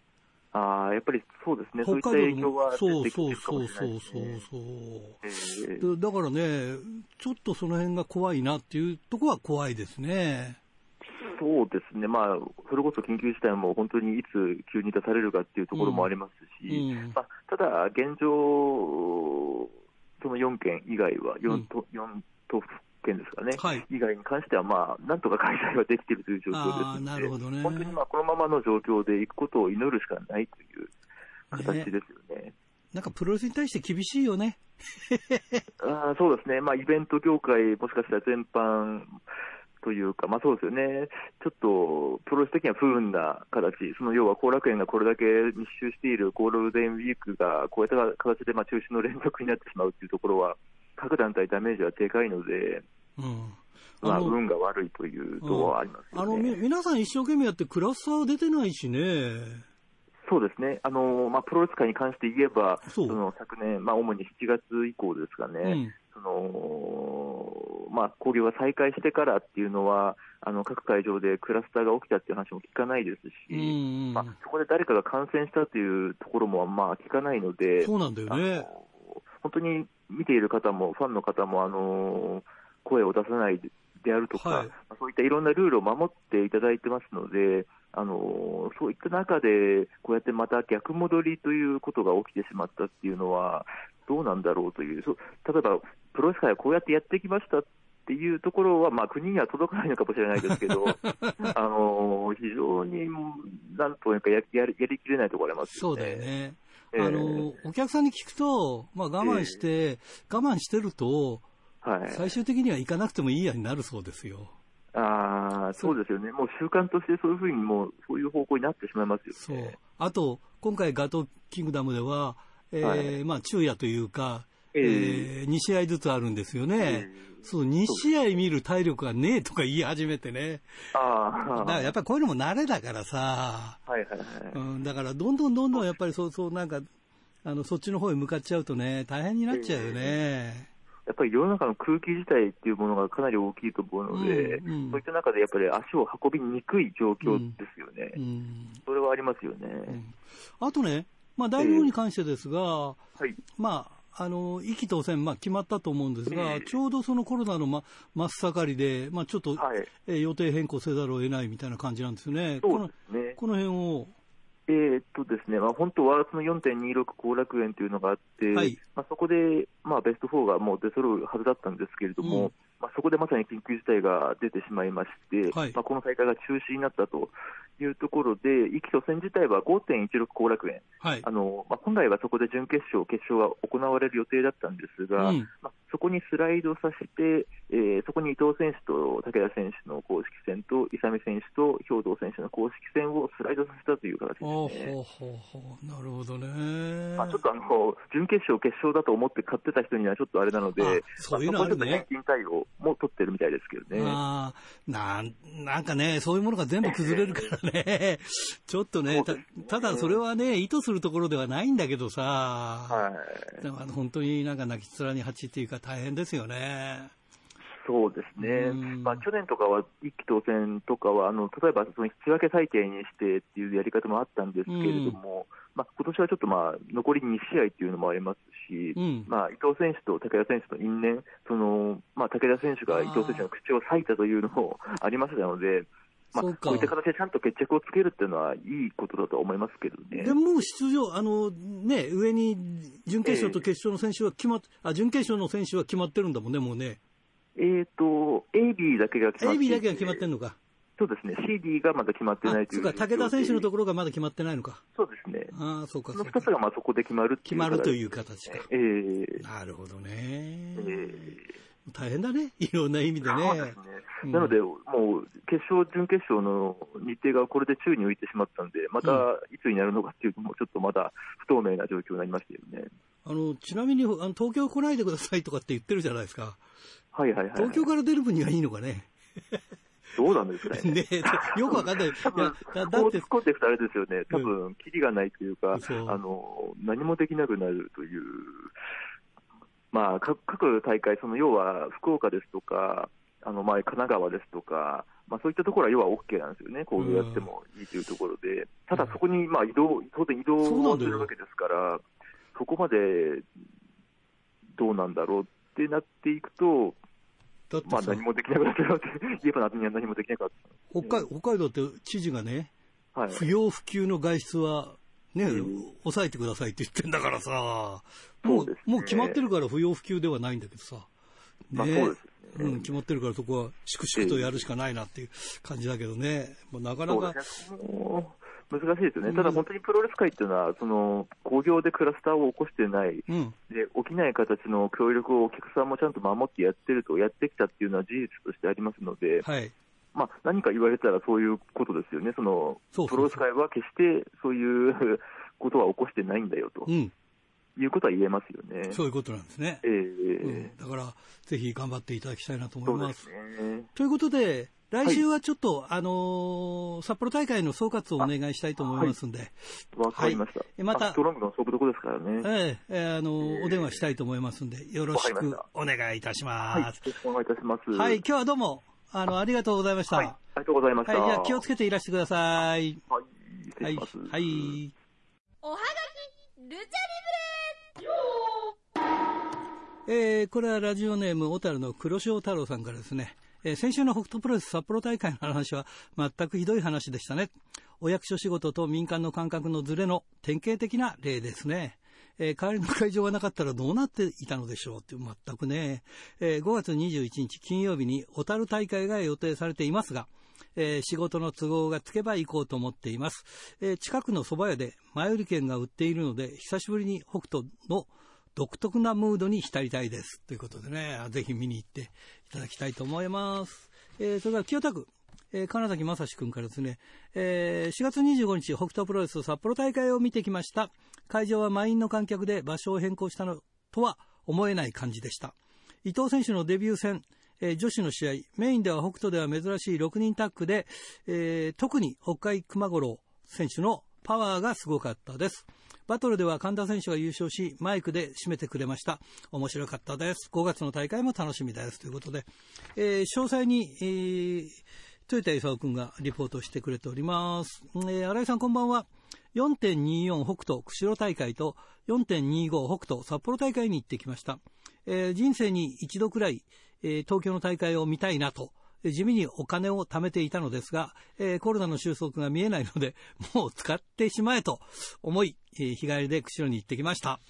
ああ、やっぱりそうですね、北海道もそうそうそうそうそうそう、えー、だからね、ちょっとその辺が怖いなっていうところは怖いですね。そうですね、まあ、それこそ緊急事態も本当にいつ急に出されるかっていうところもありますし、うん。うん、まあ、ただ、現状、その4県以外は4都、うん、都府県ですかね、はい、以外に関しては、まあ、なんとか開催はできているという状況ですなるほどね、本当にまあこのままの状況でいくことを祈るしかないという形ですよね。ね。なんかプロレスに対して厳しいよね。(laughs) あそうですね、まあ、イベント業界、もしかしたら全般というか、まあ、そうですよね、ちょっとプロレス的には不運な形、その要は後楽園がこれだけ密集しているゴールデンウィークが、こういった形でまあ中止の連続になってしまうというところは、各団体ダメージはでかいので、うん、まあ、運が悪いというとはあります、ね、あの皆さん一生懸命やって、クラスターは出てないしね。そうですね、あのまあ、プロレス界に関して言えば、その昨年、まあ、主に7月以降ですかね、うん、そのまあ、交流が再開してからっていうのは、あの各会場でクラスターが起きたっていう話も聞かないですし、まあ、そこで誰かが感染したというところもまあ聞かないので、そうなんだよね本当に見ている方も、ファンの方も、あの声を出さないであるとか、はい、そういったいろんなルールを守っていただいてますので、あのそういった中で、こうやってまた逆戻りということが起きてしまったっていうのは、どうなんだろうという、そ例えばプロレス界はこうやってやってきましたっていうところは、まあ、国には届かないのかもしれないですけど、(laughs) あの非常になんというかややりやりきれないところありますよね。そうだよねあの、お客さんに聞くと、まあ我慢して、えー、我慢してると、はい、最終的には行かなくてもいいやになるそうですよ。ああ、そうですよね。もう習慣としてそういうふうにもう、そういう方向になってしまいますよね。そう。あと、今回ガトーキングダムでは、えー、はい、まあ昼夜というか、えー、2試合ずつあるんですよね。そう、2試合見る体力がねえとか言い始めてね。ああ。だからやっぱりこういうのも慣れだからさ。はいはいはい。うん、だからどんどんどんどんやっぱりそうそうなんか、あの、そっちの方へ向かっちゃうとね、大変になっちゃうよね。やっぱり世の中の空気自体っていうものがかなり大きいと思うので、うんうん、そういった中でやっぱり足を運びにくい状況ですよね。うんうん、それはありますよね。あとね、まあ、大日本に関してですが、えーはい、まあ、あの、意気当選、まあ、決まったと思うんですが、えー、ちょうどそのコロナの、ま、真っ盛りで、まあ、ちょっと、はい、えー、予定変更せざるを得ないみたいな感じなんですよね。そうですね。この辺を。えー、っとですね、まあ、本当はその4.26後楽園というのがあって、はい、まあ、そこで、まあ、ベスト4がもう出揃うはずだったんですけれども、うんまあ、そこでまさに緊急事態が出てしまいまして、はいまあ、この大会が中止になったというところで、壱岐と戦自体は5.16後楽園、はいあ。のまあ、本来はそこで準決勝、決勝が行われる予定だったんですが、うんまあ、そこにスライドさせて、えーそこに伊藤選手と武田選手の公式戦と、伊佐美選手と兵藤選手の公式戦をスライドさせたという形ですね。ほうほうほう。なるほどね。まあ、ちょっとあの準決勝、決勝だと思って買ってた人にはちょっとあれなので、あそういうのあるねまそこはちょっと返金対応も取ってるみたいですけどね。ああ、なん、なんかね、そういうものが全部崩れるからね。(laughs) ちょっとねたただそれはね、意図するところではないんだけどさ。はい、でも本当になんか泣き面に蜂っていうか大変ですよね。そうですね。うん、まあ、去年とかは一期当選とかは、あの例えばその引き分け体系にしてっていうやり方もあったんですけれども、まあ今年はちょっとまあ残り2試合っていうのもありますし、うん。まあ、伊藤選手と武田選手の因縁、そのまあ、武田選手が伊藤選手の口を裂いたというのも (laughs) ありましたので、まあ、そうか。こういった形でちゃんと決着をつけるっていうのは、いいことだと思いますけどね。でもう出場、あのね、上に準決勝と決勝の選手は決まっ、あ、準決勝の選手は決まってるんだもんね、もうね。えっ、と、AB だけが決まってい AB てだけが決まってんのか。そうですね、CD がまだ決まってあない、といううそか、武田選手のとこころがまだ決まってないのか。そうですね。ああ、そうか、その2そうかつ。がまあそこで決まる決まるという形形か。えーなるほどね。え大変だね、(laughs) いろんな意味でね。ですねうんなので、もう決勝、準決勝の日程がこれで宙に浮いてしまったんで、またいつになるのかっていうのも、ちょっとまだ不透明な状況になりましたよね。あの、ちなみに、あの東京来ないでくださいとかって言ってるじゃないですか。はいはいはい、東京から出る分にはいいのかね。どうなんですかね。(laughs) ねよくわかんない。い多分や、だだってこう突っ、込んでいくとあれですよね、多分、キリがないというか、そう。あの、何もできなくなるという、まあ、か各大会、その要は福岡ですとか、あの、まあ、神奈川ですとか、まあ、そういったところは要は OK なんですよね、行動やってもいいというところで、ただそこに、まあ、移動、当然移動するわけですから、そこまでどうなんだろうってなっていくと、まあ、だってさ何、もできなくなって言えば何何もできなかっ北海北海道って知事がね、た。はい。不要不急の外出は、ね、うん。抑えてくださいって言ってんだからさ、もうね。もう決まってるから不要不急ではないんだけどさ、まあそうですね。うん、決まってるからそこは粛々とやるしかないなっていう感じだけどね、もうなかなか難しいですよね、うん。ただ本当にプロレス界っていうのは、その興行でクラスターを起こしてない、うん、で起きない形の協力をお客さんもちゃんと守ってやってると、やってきたっていうのは事実としてありますので、はい、まあ、何か言われたらそういうことですよね、そのプロレス界は決してそういう (laughs) ことは起こしてないんだよと。うん、いうことは言えますよね。そういうことなんですね。えうん。ーだから、ぜひ頑張っていただきたいなと思そいうま。ですすね。ということで、来週はちょっと、あのー札幌大会の総括をお願いしたいと思いますんで、わかりました。いまたトロングの勝負どこですからね。ええええあのーお電話したいと思いますんで、よろしくお願いいたしはい、よます。ろしくお願いいたします。はい、今日はどうも、あの、ありがとうございました。はい、ありがとうございました。はい、じゃあ気をつけていらしてください。はい、失はい礼します。、はい。おはがきルチャリえーこれはラジオネーム、小樽の黒潮太郎さんからですね、えー先週の北斗プロレス札幌大会の話は全くひどい話でしたね。お役所仕事と民間の感覚のズレの典型的な例ですね。えー代わりの会場がなかったらどうなっていたのでしょうって全くね、えー5月21日金曜日に小樽大会が予定されていますが、えー仕事の都合がつけば行こうと思っています。えー近くの蕎麦屋で前売り券が売っているので、久しぶりに北斗の独特なムードに浸りたいです。ということでね、ぜひ見に行ってただきたいと思います。えーそれから清田区、えー金崎正史君からですね、えー4月25日、北斗プロレス札幌大会を見てきました。会場は満員の観客で場所を変更したのとは思えない感じでした。伊藤選手のデビュー戦、えー女子の試合、メインでは北斗では珍しい6人タッグで、えー特に北海熊五郎選手のパワーがすごかったです。バトルでは神田選手が優勝し、マイクで締めてくれました。面白かったです。5月の大会も楽しみです。ということで、えー詳細に、えー豊田勲君がリポートしてくれております。えー新井さんこんばんは。4.24北斗釧路大会と4.25北斗札幌大会に行ってきました。えー人生に一度くらい、えー東京の大会を見たいなと、地味にお金を貯めていたのですが、えーコロナの収束が見えないので、(laughs) もう使ってしまえと思い、えー日帰りで釧路に行ってきました。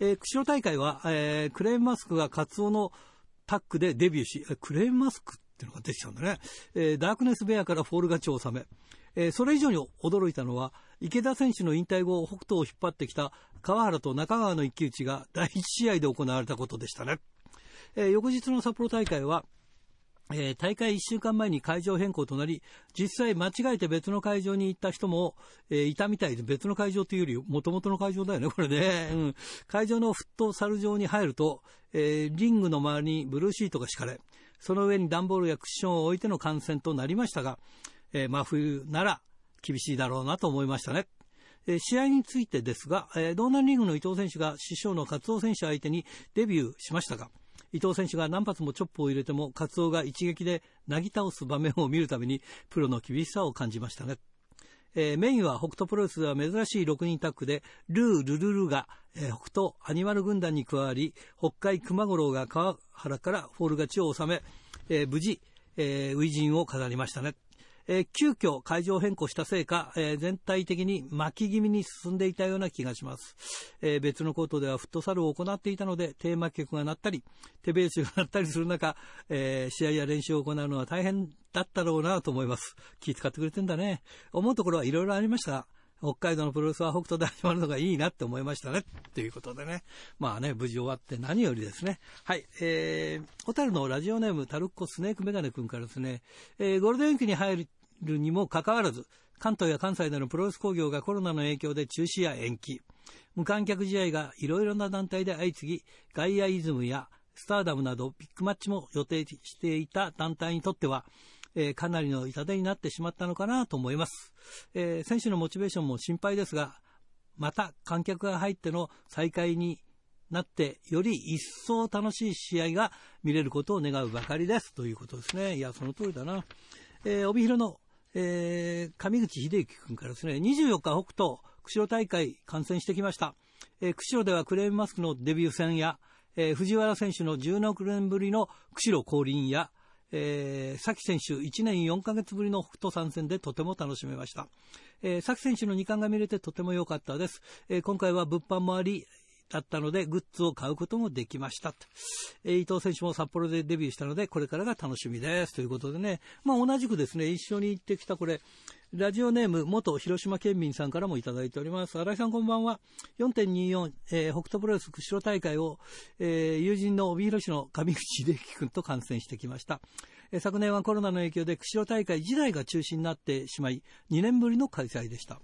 えー釧路大会は、えークレーンマスクがカツオのタックでデビューし、クレーンマスクっていうのが出てきたんだね。えー、ダークネスベアからフォール勝ちを収め、えー、それ以上に驚いたのは、池田選手の引退後、北斗を引っ張ってきた川原と中川の一騎打ちが第1試合で行われたことでしたね。えー、翌日の札幌大会は、えー、大会1週間前に会場変更となり、実際間違えて別の会場に行った人も、えー、いたみたいで、別の会場というより、もともとの会場だよね、(laughs) これね。うん、会場のフットサル場に入ると、えー、リングの周りにブルーシートが敷かれ、その上に段ボールやクッションを置いての観戦となりましたが、えー、真冬なら厳しいだろうなと思いましたね。え試合についてですが、えー、ドーナンリーグの伊藤選手が師匠のカツオ選手相手にデビューしましたが、伊藤選手が何発もチョップを入れても、カツオが一撃でなぎ倒す場面を見るたびに、プロの厳しさを感じましたね。えー、メインは北斗プロレスでは珍しい6人タッグで、ルー・ルルルが、えー、北斗アニマル軍団に加わり、北海熊五郎が川原からフォール勝ちを収め、えー、無事、えー、初陣を飾りましたね。えー、急遽会場変更したせいか、えー、全体的に巻き気味に進んでいたような気がします。えー、別のコートではフットサルを行っていたので、テーマ曲が鳴ったり、手ベースが鳴ったりする中、え試合や練習を行うのは大変だったろうなと思います。気遣ってくれてんだね。思うところはいろいろありました。北海道のプロレスは北斗で始まるのがいいなって思いましたね。ということでね。まあね、無事終わって何よりですね。はい。えー、ホタルのラジオネームタルッコスネークメガネ君からですね、えー、ゴールデンウィークに入るるにもかかわらず、関東や関西でのプロレス工業がコロナの影響で中止や延期、無観客試合がいろいろな団体で相次ぎ、ガイアイズムやスターダムなどビッグマッチも予定していた団体にとっては、えー、かなりの痛手になってしまったのかなと思います、えー、選手のモチベーションも心配ですが、また観客が入っての再開になって、より一層楽しい試合が見れることを願うばかりです。ということですね。いや、その通りだな。えー、帯広のえー、上口秀之君からですね、24日北東、釧路大会観戦してきました。えー、釧路ではクレームマスクのデビュー戦や、えー、藤原選手の16年ぶりの釧路降臨や、えー、崎選手1年4ヶ月ぶりの北斗参戦でとても楽しめました。えー、崎選手の2冠が見れてとても良かったです。えー、今回は物販もあり、だったので、グッズを買うこともできました。えー、伊藤選手も札幌でデビューしたので、これからが楽しみです。ということでね、まあ同じくですね、一緒に行ってきたこれ、ラジオネーム、元広島県民さんからもいただいております。新井さんこんばんは。4.24、えー、北斗プロレス釧路大会を、えー、友人の帯広市の上口秀樹君と観戦してきました。えー、昨年はコロナの影響で釧路大会自体が中止になってしまい、2年ぶりの開催でした。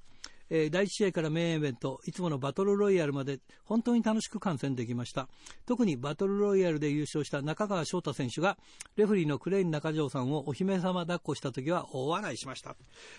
えー、第1試合からメインイベント、いつものバトルロイヤルまで本当に楽しく観戦できました。特にバトルロイヤルで優勝した中川翔太選手が、レフリーのクレイン中条さんをお姫様抱っこした時は大笑いしました。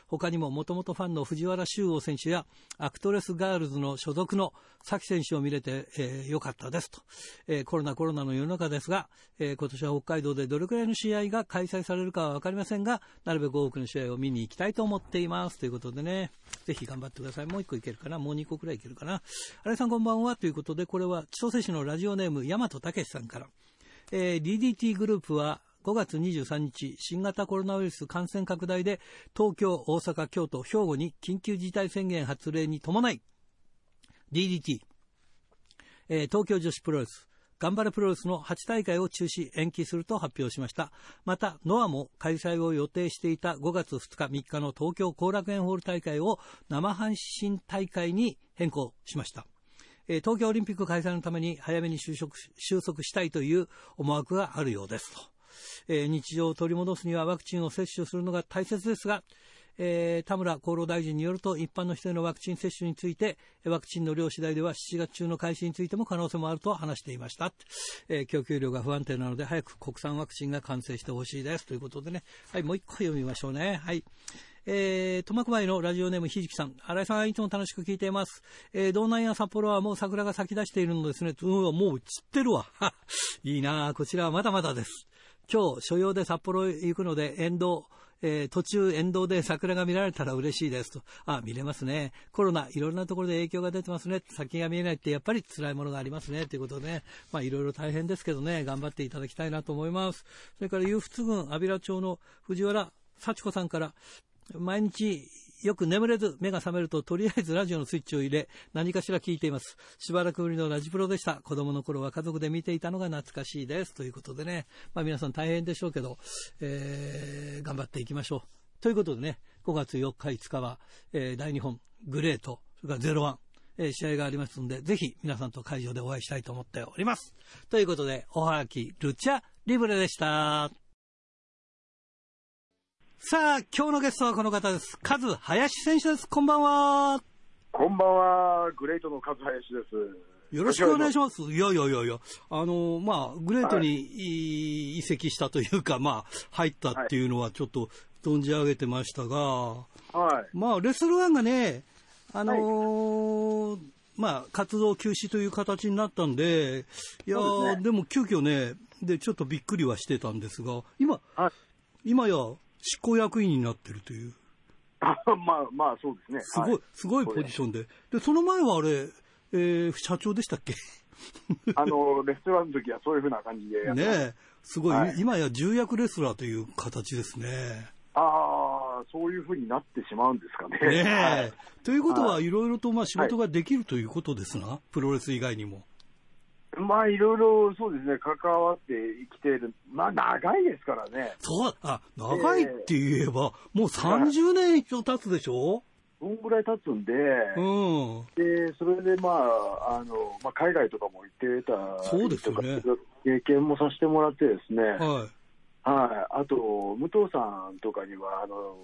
他にももともとファンの藤原修吾選手やアクトレスガールズの所属の崎選手を見れて、えー、よかったですと、えー、コロナコロナの世の中ですが、えー、今年は北海道でどれくらいの試合が開催されるかは分かりませんが、なるべく多くの試合を見に行きたいと思っています。ということでね、ぜひ頑張ってください。もう一個いけるかな？もう二個くらいいけるかな？新井さんこんばんは。ということで、これは千歳市のラジオネーム、大和武さんから。えー、DDT グループは5月23日、新型コロナウイルス感染拡大で、東京、大阪、京都、兵庫に緊急事態宣言発令に伴い、DDT、えー、東京女子プロレス、頑張れプロレスの8大会を中止、延期すると発表しました。また、ノアも開催を予定していた5月2日3日の東京後楽園ホール大会を生配信大会に変更しました。東京オリンピック開催のために早めに収束収束したいという思惑があるようですと。日常を取り戻すにはワクチンを接種するのが大切ですが、えー、田村厚労大臣によると、一般の人へのワクチン接種について、ワクチンの量次第では7月中の開始についても可能性もあると話していました。えー、供給量が不安定なので、早く国産ワクチンが完成してほしいです。ということでね、はい、もう一個読みましょうね。はい。えー、苫小牧のラジオネームひじきさん。新井さん、いつも楽しく聞いています。えー、道南や札幌はもう桜が咲き出しているのですね。うん、もう散ってるわ。いいなこちらはまだまだです。今日、所用で札幌へ行くので、沿道、えー、途中沿道で桜が見られたら嬉しいですと。あ、見れますね。コロナ、いろんなところで影響が出てますね。先が見えないってやっぱり辛いものがありますね。ということでね、まあいろいろ大変ですけどね、頑張っていただきたいなと思います。それから、有仏郡安平町の藤原幸子さんから、毎日よく眠れず目が覚めるととりあえずラジオのスイッチを入れ何かしら聞いています。しばらくぶりのラジプロでした。子供の頃は家族で見ていたのが懐かしいです。ということでね、まあ皆さん大変でしょうけど、えー、頑張っていきましょう。ということでね、5月4日5日は、えー大日本グレート、それからゼロワン、え試合がありますので、ぜひ皆さんと会場でお会いしたいと思っております。ということで、おはがき、ルチャリブレでした。さあ、今日のゲストはこの方です。カズ林選手です。こんばんは。こんばんは、グレートの和林です。よろしくお願いします。いやいやいやいや、あの、まあ、グレートにい移籍したというか、まあ、入ったっていうのはちょっと存じ上げてましたが、はい。まあ、レッスルワンがね、あのーまあ、活動休止という形になったんで、いやですねでも急遽ね、で、ちょっとびっくりはしてたんですが、今、はい今や執行役員になってるという、あ (laughs) まあ、まあ、そうですね。すごい、はすごいポジションで。で、その前はあれ、えー社長でしたっけ？(laughs) あの、レストランの時はそういうふうな感じでねますごい、はい今や重役レスラーという形ですね。ああ、そういうふうになってしまうんですかね。ねえ。はいということは、はいいろいろとまあ仕事ができるということですな、プロレス以外にも。まあ、いろいろそうですね、関わって生きている。まあ、長いですからね。そう、あ、長いって言えば、もう30年以上経つでしょ？どんぐらい経つんで、うん。で、それでまあ、あの、まあ、海外とかも行ってたそうですよね経験もさせてもらってですね。はい。はい。あと、武藤さんとかには、あの、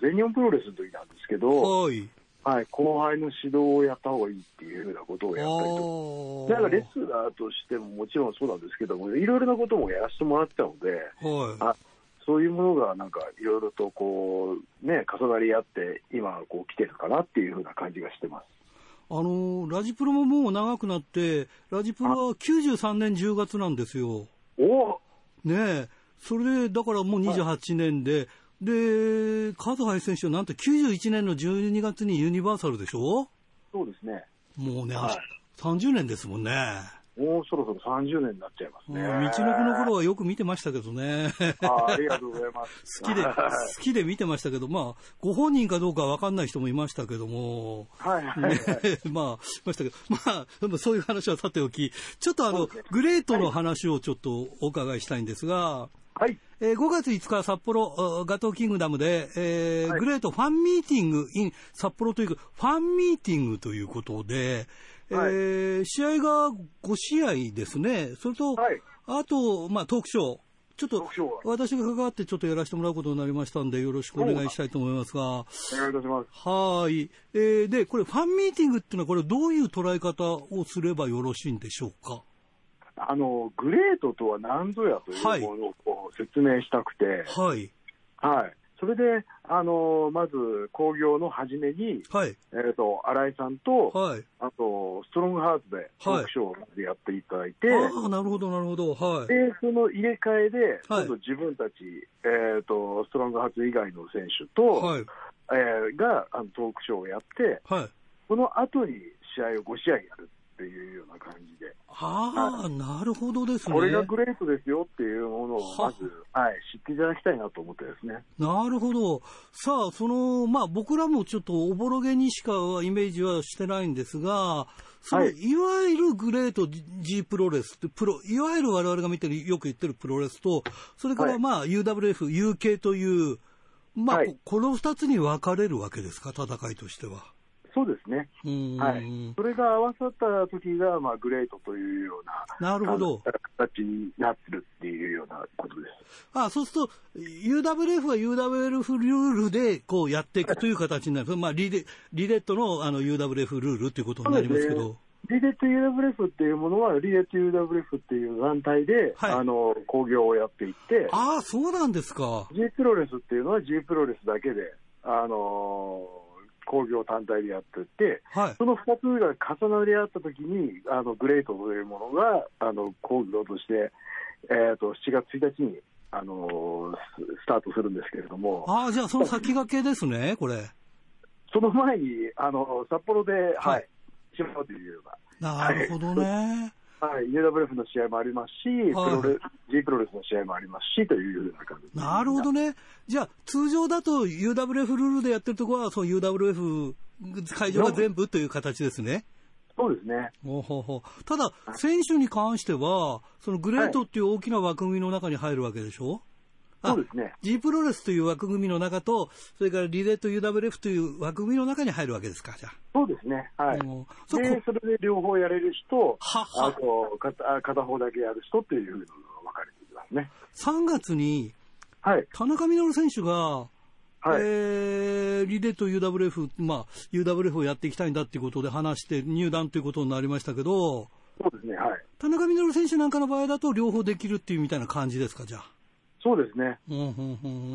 全日本プロレスの時なんですけど、はい。はい、後輩の指導をやった方がいいっていうふうなことをやったりとか、だからレスラーとしてももちろんそうなんですけども、いろいろなこともやらせてもらってたので、はい。あそういうものがなんかいろいろとこう、ね、重なり合って、今こう来てるかなっていうふうな感じがしてます。あのーラジプロももう長くなって、ラジプロは93年10月なんですよ。おねえ。それで、だからもう28年で、で、カズハイ選手はなんと91年の12月にユニバーサルでしょ？そうですね。もうね、はい30年ですもんね。もうそろそろ30年になっちゃいますうんね。道のくの頃はよく見てましたけどね。あありがとうございます。(laughs) 好きで、好はいきで見てましたけど、まあ、ご本人かどうかわかんない人もいましたけども、はいはいはい。ね、(laughs) まあ、いましたけど、まあ、でもそういう話はさておき、ちょっとあのね、グレートの話をちょっとお伺いしたいんですが、はい。えー5月5日、札幌、あガトーキングダムで、えーはいグレートファンミーティング in 札幌というか、ファンミーティングということで、えー試合が5試合ですね。それと、はいあと、まあ、トークショー。ちょっと私が関わってちょっとやらせてもらうことになりましたんで、よろしくお願いしたいと思いますが、お願いいたします。はい。えーで、これ、ファンミーティングっていうのは、これ、どういう捉え方をすればよろしいんでしょうか？あの、グレートとは何ぞやというものを説明したくて、はい。はい。それで、あの、まず、興行の初めに、はい。えっ、と、新井さんと、はい。あと、ストロングハーツで、トークショーをやっていただいて、ああ、なるほど、なるほど。はい。で、その入れ替えで、はい自分たち、えっ、と、ストロングハーツ以外の選手と、はい。えーがあのトークショーをやって、はい。その後に試合を5試合やるっていうような感じで、ああ、なるほどですね。これがグレートですよっていうものをはまず、はい、知っていただきたいなと思ってですね。なるほど。さあ、その、まあ僕らもちょっとおぼろげにしかイメージはしてないんですが、その、はいい、わゆるグレート G プロレスって、プロ、いわゆる我々が見てる、よく言ってるプロレスと、それからはいまあ UWF、UK という、まあ、はいここの二つに分かれるわけですか、戦いとしては。そうですね。はい。それが合わさった時が、まあ、グレートというような、なるほど。形になってるっていうようなことです。あそうすると、UWF は UWF ルールでこうやっていくという形になる。まあリレ、リレットのあの UWF ルールということになりますけど。リレット UWF っていうものは、リレット UWF っていう団体で、はいあの、興行をやっていって、ああ、そうなんですか。G プロレスっていうのは G プロレスだけで、あの興行単体でやってて、はい。その2つが重なり合ったときに、あの、グレートというものが、あの、興行として、えっ、と、7月1日に、あのススタートするんですけれども、ああ、じゃあその先駆けですね、これ。その前に、あの、札幌で、ははいい、しまうというような。なるほどね。はい、UWF の試合もありますし、はいプロレ G プロレスの試合もありますしというような感じなるほどね。じゃあ、通常だと UWF ルールでやってるところは、そう UWF 会場が全部という形ですね。そうですね。ほうほうほうただ、選手に関しては、そのグレートっていう大きな枠組みの中に入るわけでしょ、あそうですね。G プロレスという枠組みの中と、それからリレーと UWF という枠組みの中に入るわけですか、じゃあ。そうですね。はい。うんそこで、それで両方やれる人、ははあと片あ片方だけやる人っていうふうに分かれていますね。3月に、はい。田中稔選手が、はい。えーリレーと UWF、まあ、UWF をやっていきたいんだっていうことで話して入団ということになりましたけど、そうですね。はい。田中稔選手なんかの場合だと両方できるっていうみたいな感じですか、じゃあ。そうですね。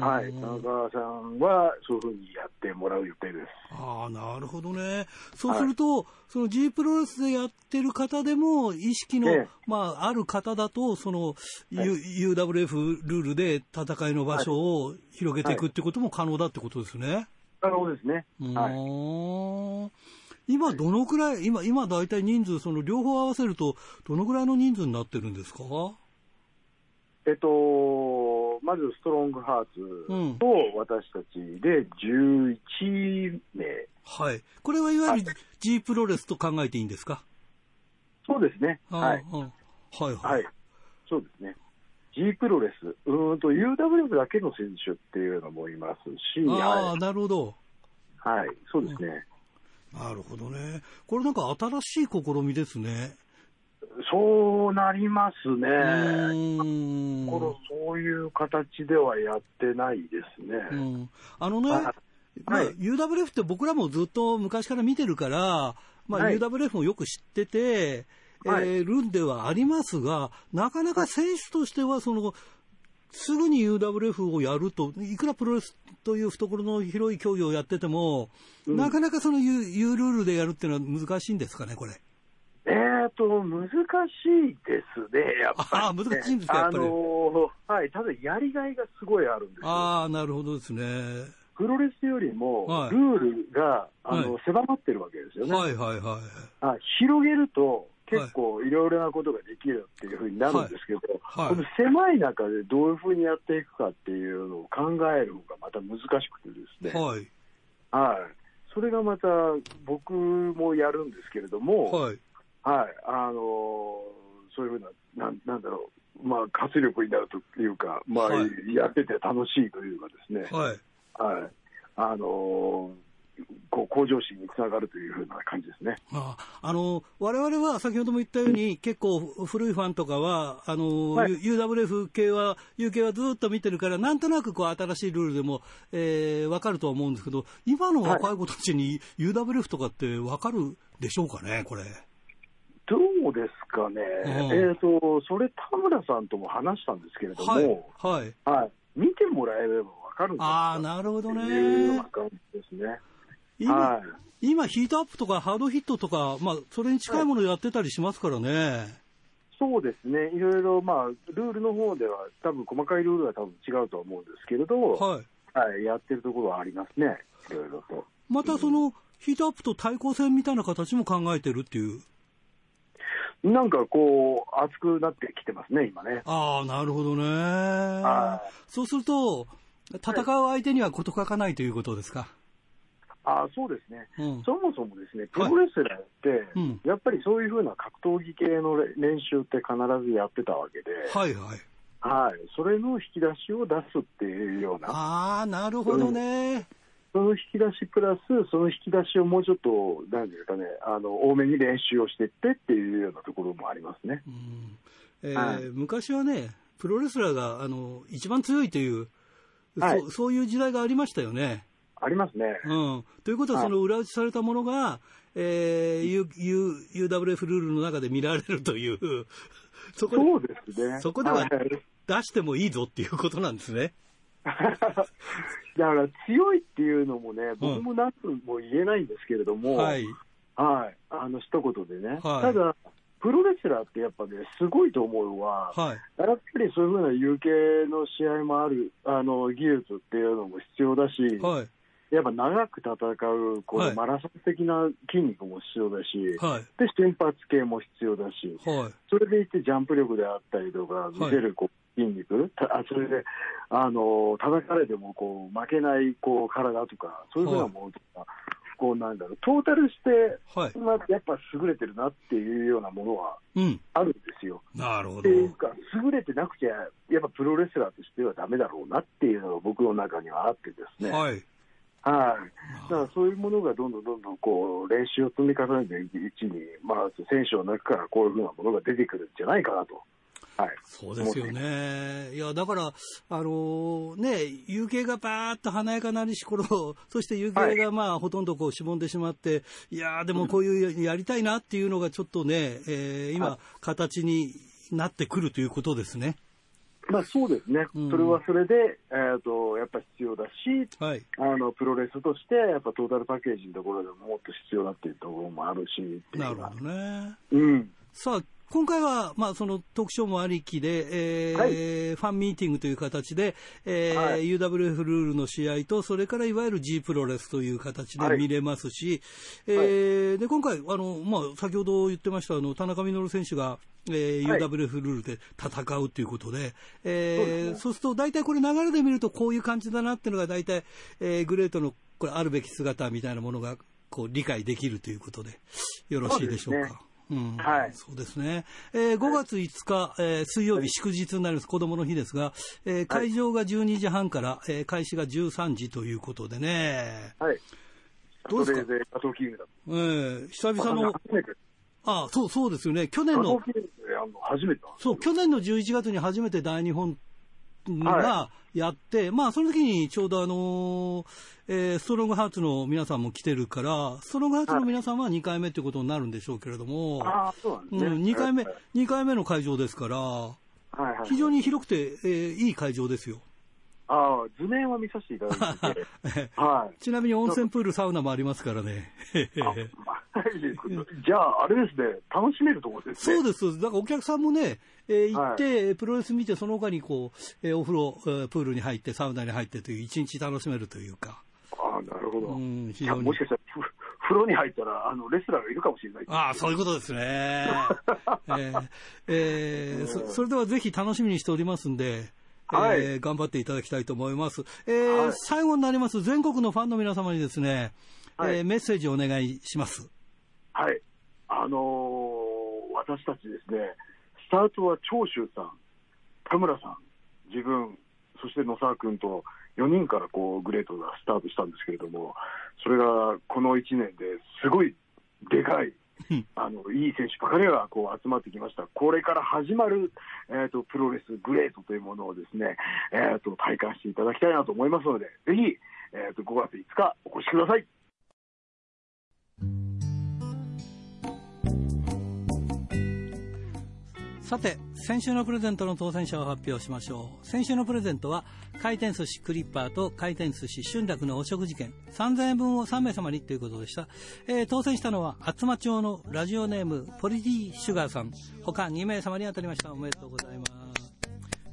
はい。田中さんはそういうふうにやってもらう予定です。ああ、なるほどね。そうすると、その G プロレスでやってる方でも、意識の、ええまあ、ある方だと、その、U- UWF ルールで戦いの場所を広げていくってことも可能だってことですね。なるほどですね。はい。今どのくらい、今、今大体人数、その両方合わせると、どのくらいの人数になってるんですか？えっと、まずストロングハーうんツと私たちで11名。はい。これはいわゆる G プロレスと考えていいんですか？そうですね。あはい。あはいはい。はい。そうですね。G プロレス、うーんと UWF だけの選手っていうのもいますし、ああ、はい。なるほど。はい。そうですね。なるほどね。これなんか新しい試みですね。そうなりますね。このそういう形ではやってないですね。うん、あのね、はい。まあはい。UWF って僕らもずっと昔から見てるから、まあ、はい。UWF もよく知ってて、はい。えーるんではありますが、なかなか選手としてはその、すぐに UWF をやると、いくらプロレスという懐の広い競技をやってても、うん。なかなかその U, U ルールでやるっていうのは難しいんですかね、これ。えーと、難しいですね、やっぱり、ね。あー難しいんですかやっぱりあのーはい、ただやりがいがすごいあるんですよ。ああ、なるほどですね。プロレスよりも、はいルールが、あの、はい狭まってるわけですよね。はいはいはい。あ広げると、結構いろいろなことができるっていうふうになるんですけど、はいこの狭い中でどういうふうにやっていくかっていうのを考える方がまた難しくてですね、はい。はい、それがまた僕もやるんですけれども、はい。はい、あのーそういうふうな、なんなんだろう、まあ、活力になるというか、まあ、はい。やってて楽しいというかですね、はい。はい、あのーこう向上心につながるというふうな感じですね。ああの我々は先ほども言ったように、結構古いファンとかは、あのはい。UWF 系は、U 系はずっと見てるから、なんとなくこう新しいルールでも、えー、分かるとは思うんですけど、今の若い子たちに UWF とかって分かるでしょうかね、これ。どうですかね、うんえっ、と、それ、田村さんとも話したんですけれども、はいはい、。はい。見てもらえればわかるんじゃああ、なるほどね。感じですね。今、はい今、ヒートアップとかハードヒットとか、まあ、それに近いものやってたりしますからね。そうですね、いろいろ、まあ、ルールの方では、多分細かいルールは多分違うとは思うんですけれど、はい。はい、やってるところはありますね、いろいろと。またその、ヒートアップと対抗戦みたいな形も考えてるっていう。なんかこう、熱くなってきてますね、今ね。ああ、なるほどね。はそうすると、戦う相手には事欠かないということですか？あそうですね、うん。そもそもですね、プロレスラーって、うんやっぱりそういうふうな格闘技系の練習って必ずやってたわけで、はいはい。はい、それの引き出しを出すっていうような、ああ、なるほどね。その引き出しプラス、その引き出しをもうちょっと、なんですかね、あの多めに練習をしていってっていうようなところもありますね。うんえーはい昔はね、プロレスラーがあの一番強いという、はいそう、そういう時代がありましたよね。ありますね。うん、ということは、はいその裏打ちされたものが、えー、U U UWF ルールの中で見られるという、そこでそうですね。そこではい出してもいいぞっていうことなんですね。(laughs) だから強いっていうのもね、僕も何とも言えないんですけれども、はい。はい、あの一言でね、はいただ、プロレスラーってやっぱね、すごいと思うのは、はい。やっぱりそういうふうな有形の試合もある、あの技術っていうのも必要だし、はい。やっぱ長く戦う、こはいのマラソン的な筋肉も必要だし、はい。で、瞬発系も必要だし、はい。それでいてジャンプ力であったりとか、見せるこう筋肉、たあそれで、あの、叩かれてもこう負けないこう体とか、そういうふうなものとか、こうなんだろう、トータルして、はい。まあ、やっぱ優れてるなっていうようなものはうん。あるんですよ。なるほどって。いうか、優れてなくちゃ、やっぱプロレスラーとしてはダメだろうなっていうのが僕の中にはあってですね。はい。はい。だからそういうものがどんどんどんどんこう練習を積み重ねていくうちに、まあ、選手の中からこういうふうなものが出てくるんじゃないかなと。はい。そうですよね。いや、だから、あのね、夕景がバーッと華やかなりし頃、(laughs) そして夕景がまあ、ほとんどこう、しぼんでしまって、いやーでもこういうやりたいなっていうのがちょっとね、えー今は、形になってくるということですね。まあそうですね。うんそれはそれで、えっ、と、やっぱ必要だし、はい。あの、プロレスとして、やっぱトータルパッケージのところでももっと必要だっていうところもあるし、なるほどね。うん。さあ、今回は、まあ、その特徴もありきで、えーはいファンミーティングという形で、えーはい UWF ルールの試合と、それからいわゆる G プロレスという形ではい見れますし、えーで今回、あのまあ、先ほど言ってましたあの田中稔選手が、えーはい UWF ルールで戦うということで、えーそうですると大体これ流れで見るとこういう感じだなっていうのが大体、えーグレートのこれあるべき姿みたいなものがこう理解できるということでよろしいでしょうか。そうですうんはいそうですね。えー5月5日、えー水曜日祝日になります、子供の日ですが、えー会場が12時半から、えー開始が13時ということでね、はい。どうですか？えー久々の。あそうそうですよね、去年の初めてそう、去年の11月に初めて大日本がはやって、まあ、その時にちょうどあのーえーストロングハーツの皆さんも来てるから、ストロングハーツの皆さんは2回目ということになるんでしょうけれども、う。うん、2回目はい、二回目の会場ですから、はいはい。非常に広くて、えーいい会場ですよ。ああ、図面は見させていただいてて、(laughs) はい。ちなみに温泉プール、サウナもありますからね。じゃあ、あれですね、楽しめるところですね。そうです。だからお客さんもね、えー行って、プロレス見て、その他にこう、えーお風呂、えープールに入って、サウナに入ってという、一日楽しめるというか。ああ、なるほど。うん、非常にもしかしたら、ふ風呂に入ったら、あの、レスラーがいるかもしれない。ああ、そういうことですね。(laughs) えーえーそそれではぜひ楽しみにしておりますんで、えーはい頑張っていただきたいと思います。えーはい最後になります、全国のファンの皆様にですね、はいえーメッセージをお願いします。はい。あのー私たちですね、スタートは長州さん、田村さん、自分、そして野沢君と4人からこうグレートがスタートしたんですけれども、それがこの1年ですごいでかいうん、あのいい選手ばかりがこう集まってきました。これから始まる、えー、とプロレスグレートというものをですね、えー、と体感していただきたいなと思いますので、ぜひ、えー、と5月5日お越しください。さて、先週のプレゼントの当選者を発表しましょう。先週のプレゼントは、回転寿司クリッパーと回転寿司春楽のお食事券、3000円分を3名様にということでした。えー当選したのは、厚真町のラジオネーム、ポリティシュガーさん、他2名様に当たりました。おめでとうございます。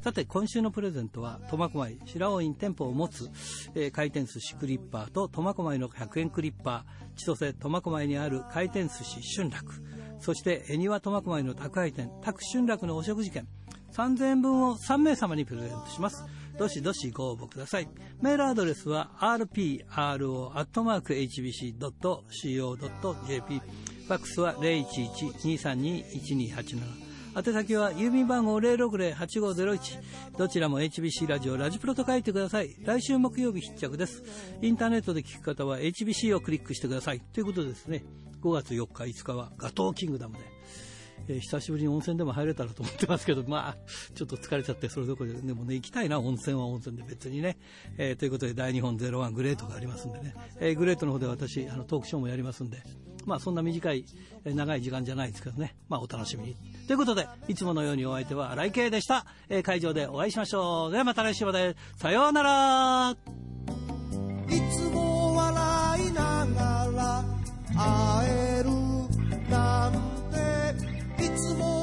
さて、今週のプレゼントは、苫小牧、白尾院店舗を持つ、えー回転寿司クリッパーと苫小牧の100円クリッパー、千歳苫小牧にある回転寿司春楽、そして、恵庭苫小牧の宅配店、宅春楽のお食事券、3000円分を3名様にプレゼントします。どしどしご応募ください。メールアドレスは rpro.hbc.co.jp ファックスは011-232-1287宛先は郵便番号060-8501どちらも HBC ラジオラジプロと書いてください。来週木曜日必着です。インターネットで聞く方は HBC をクリックしてください。ということでですね。5月4日5日はガトーキングダムでえー久しぶりに温泉でも入れたらと思ってますけど、まあ、ちょっと疲れちゃって、それどころで、でもね、行きたいな、温泉は温泉で別にね。えーということで、大日本01グレートがありますんでね。えーグレートの方で私、あの、トークショーもやりますんで、まあ、そんな短い、え長い時間じゃないですけどね。まあ、お楽しみに。ということで、いつものようにお相手は荒井圭でした。え会場でお会いしましょう。ではまた来週まで。さようなら。いつも笑いながら会えるなんていつも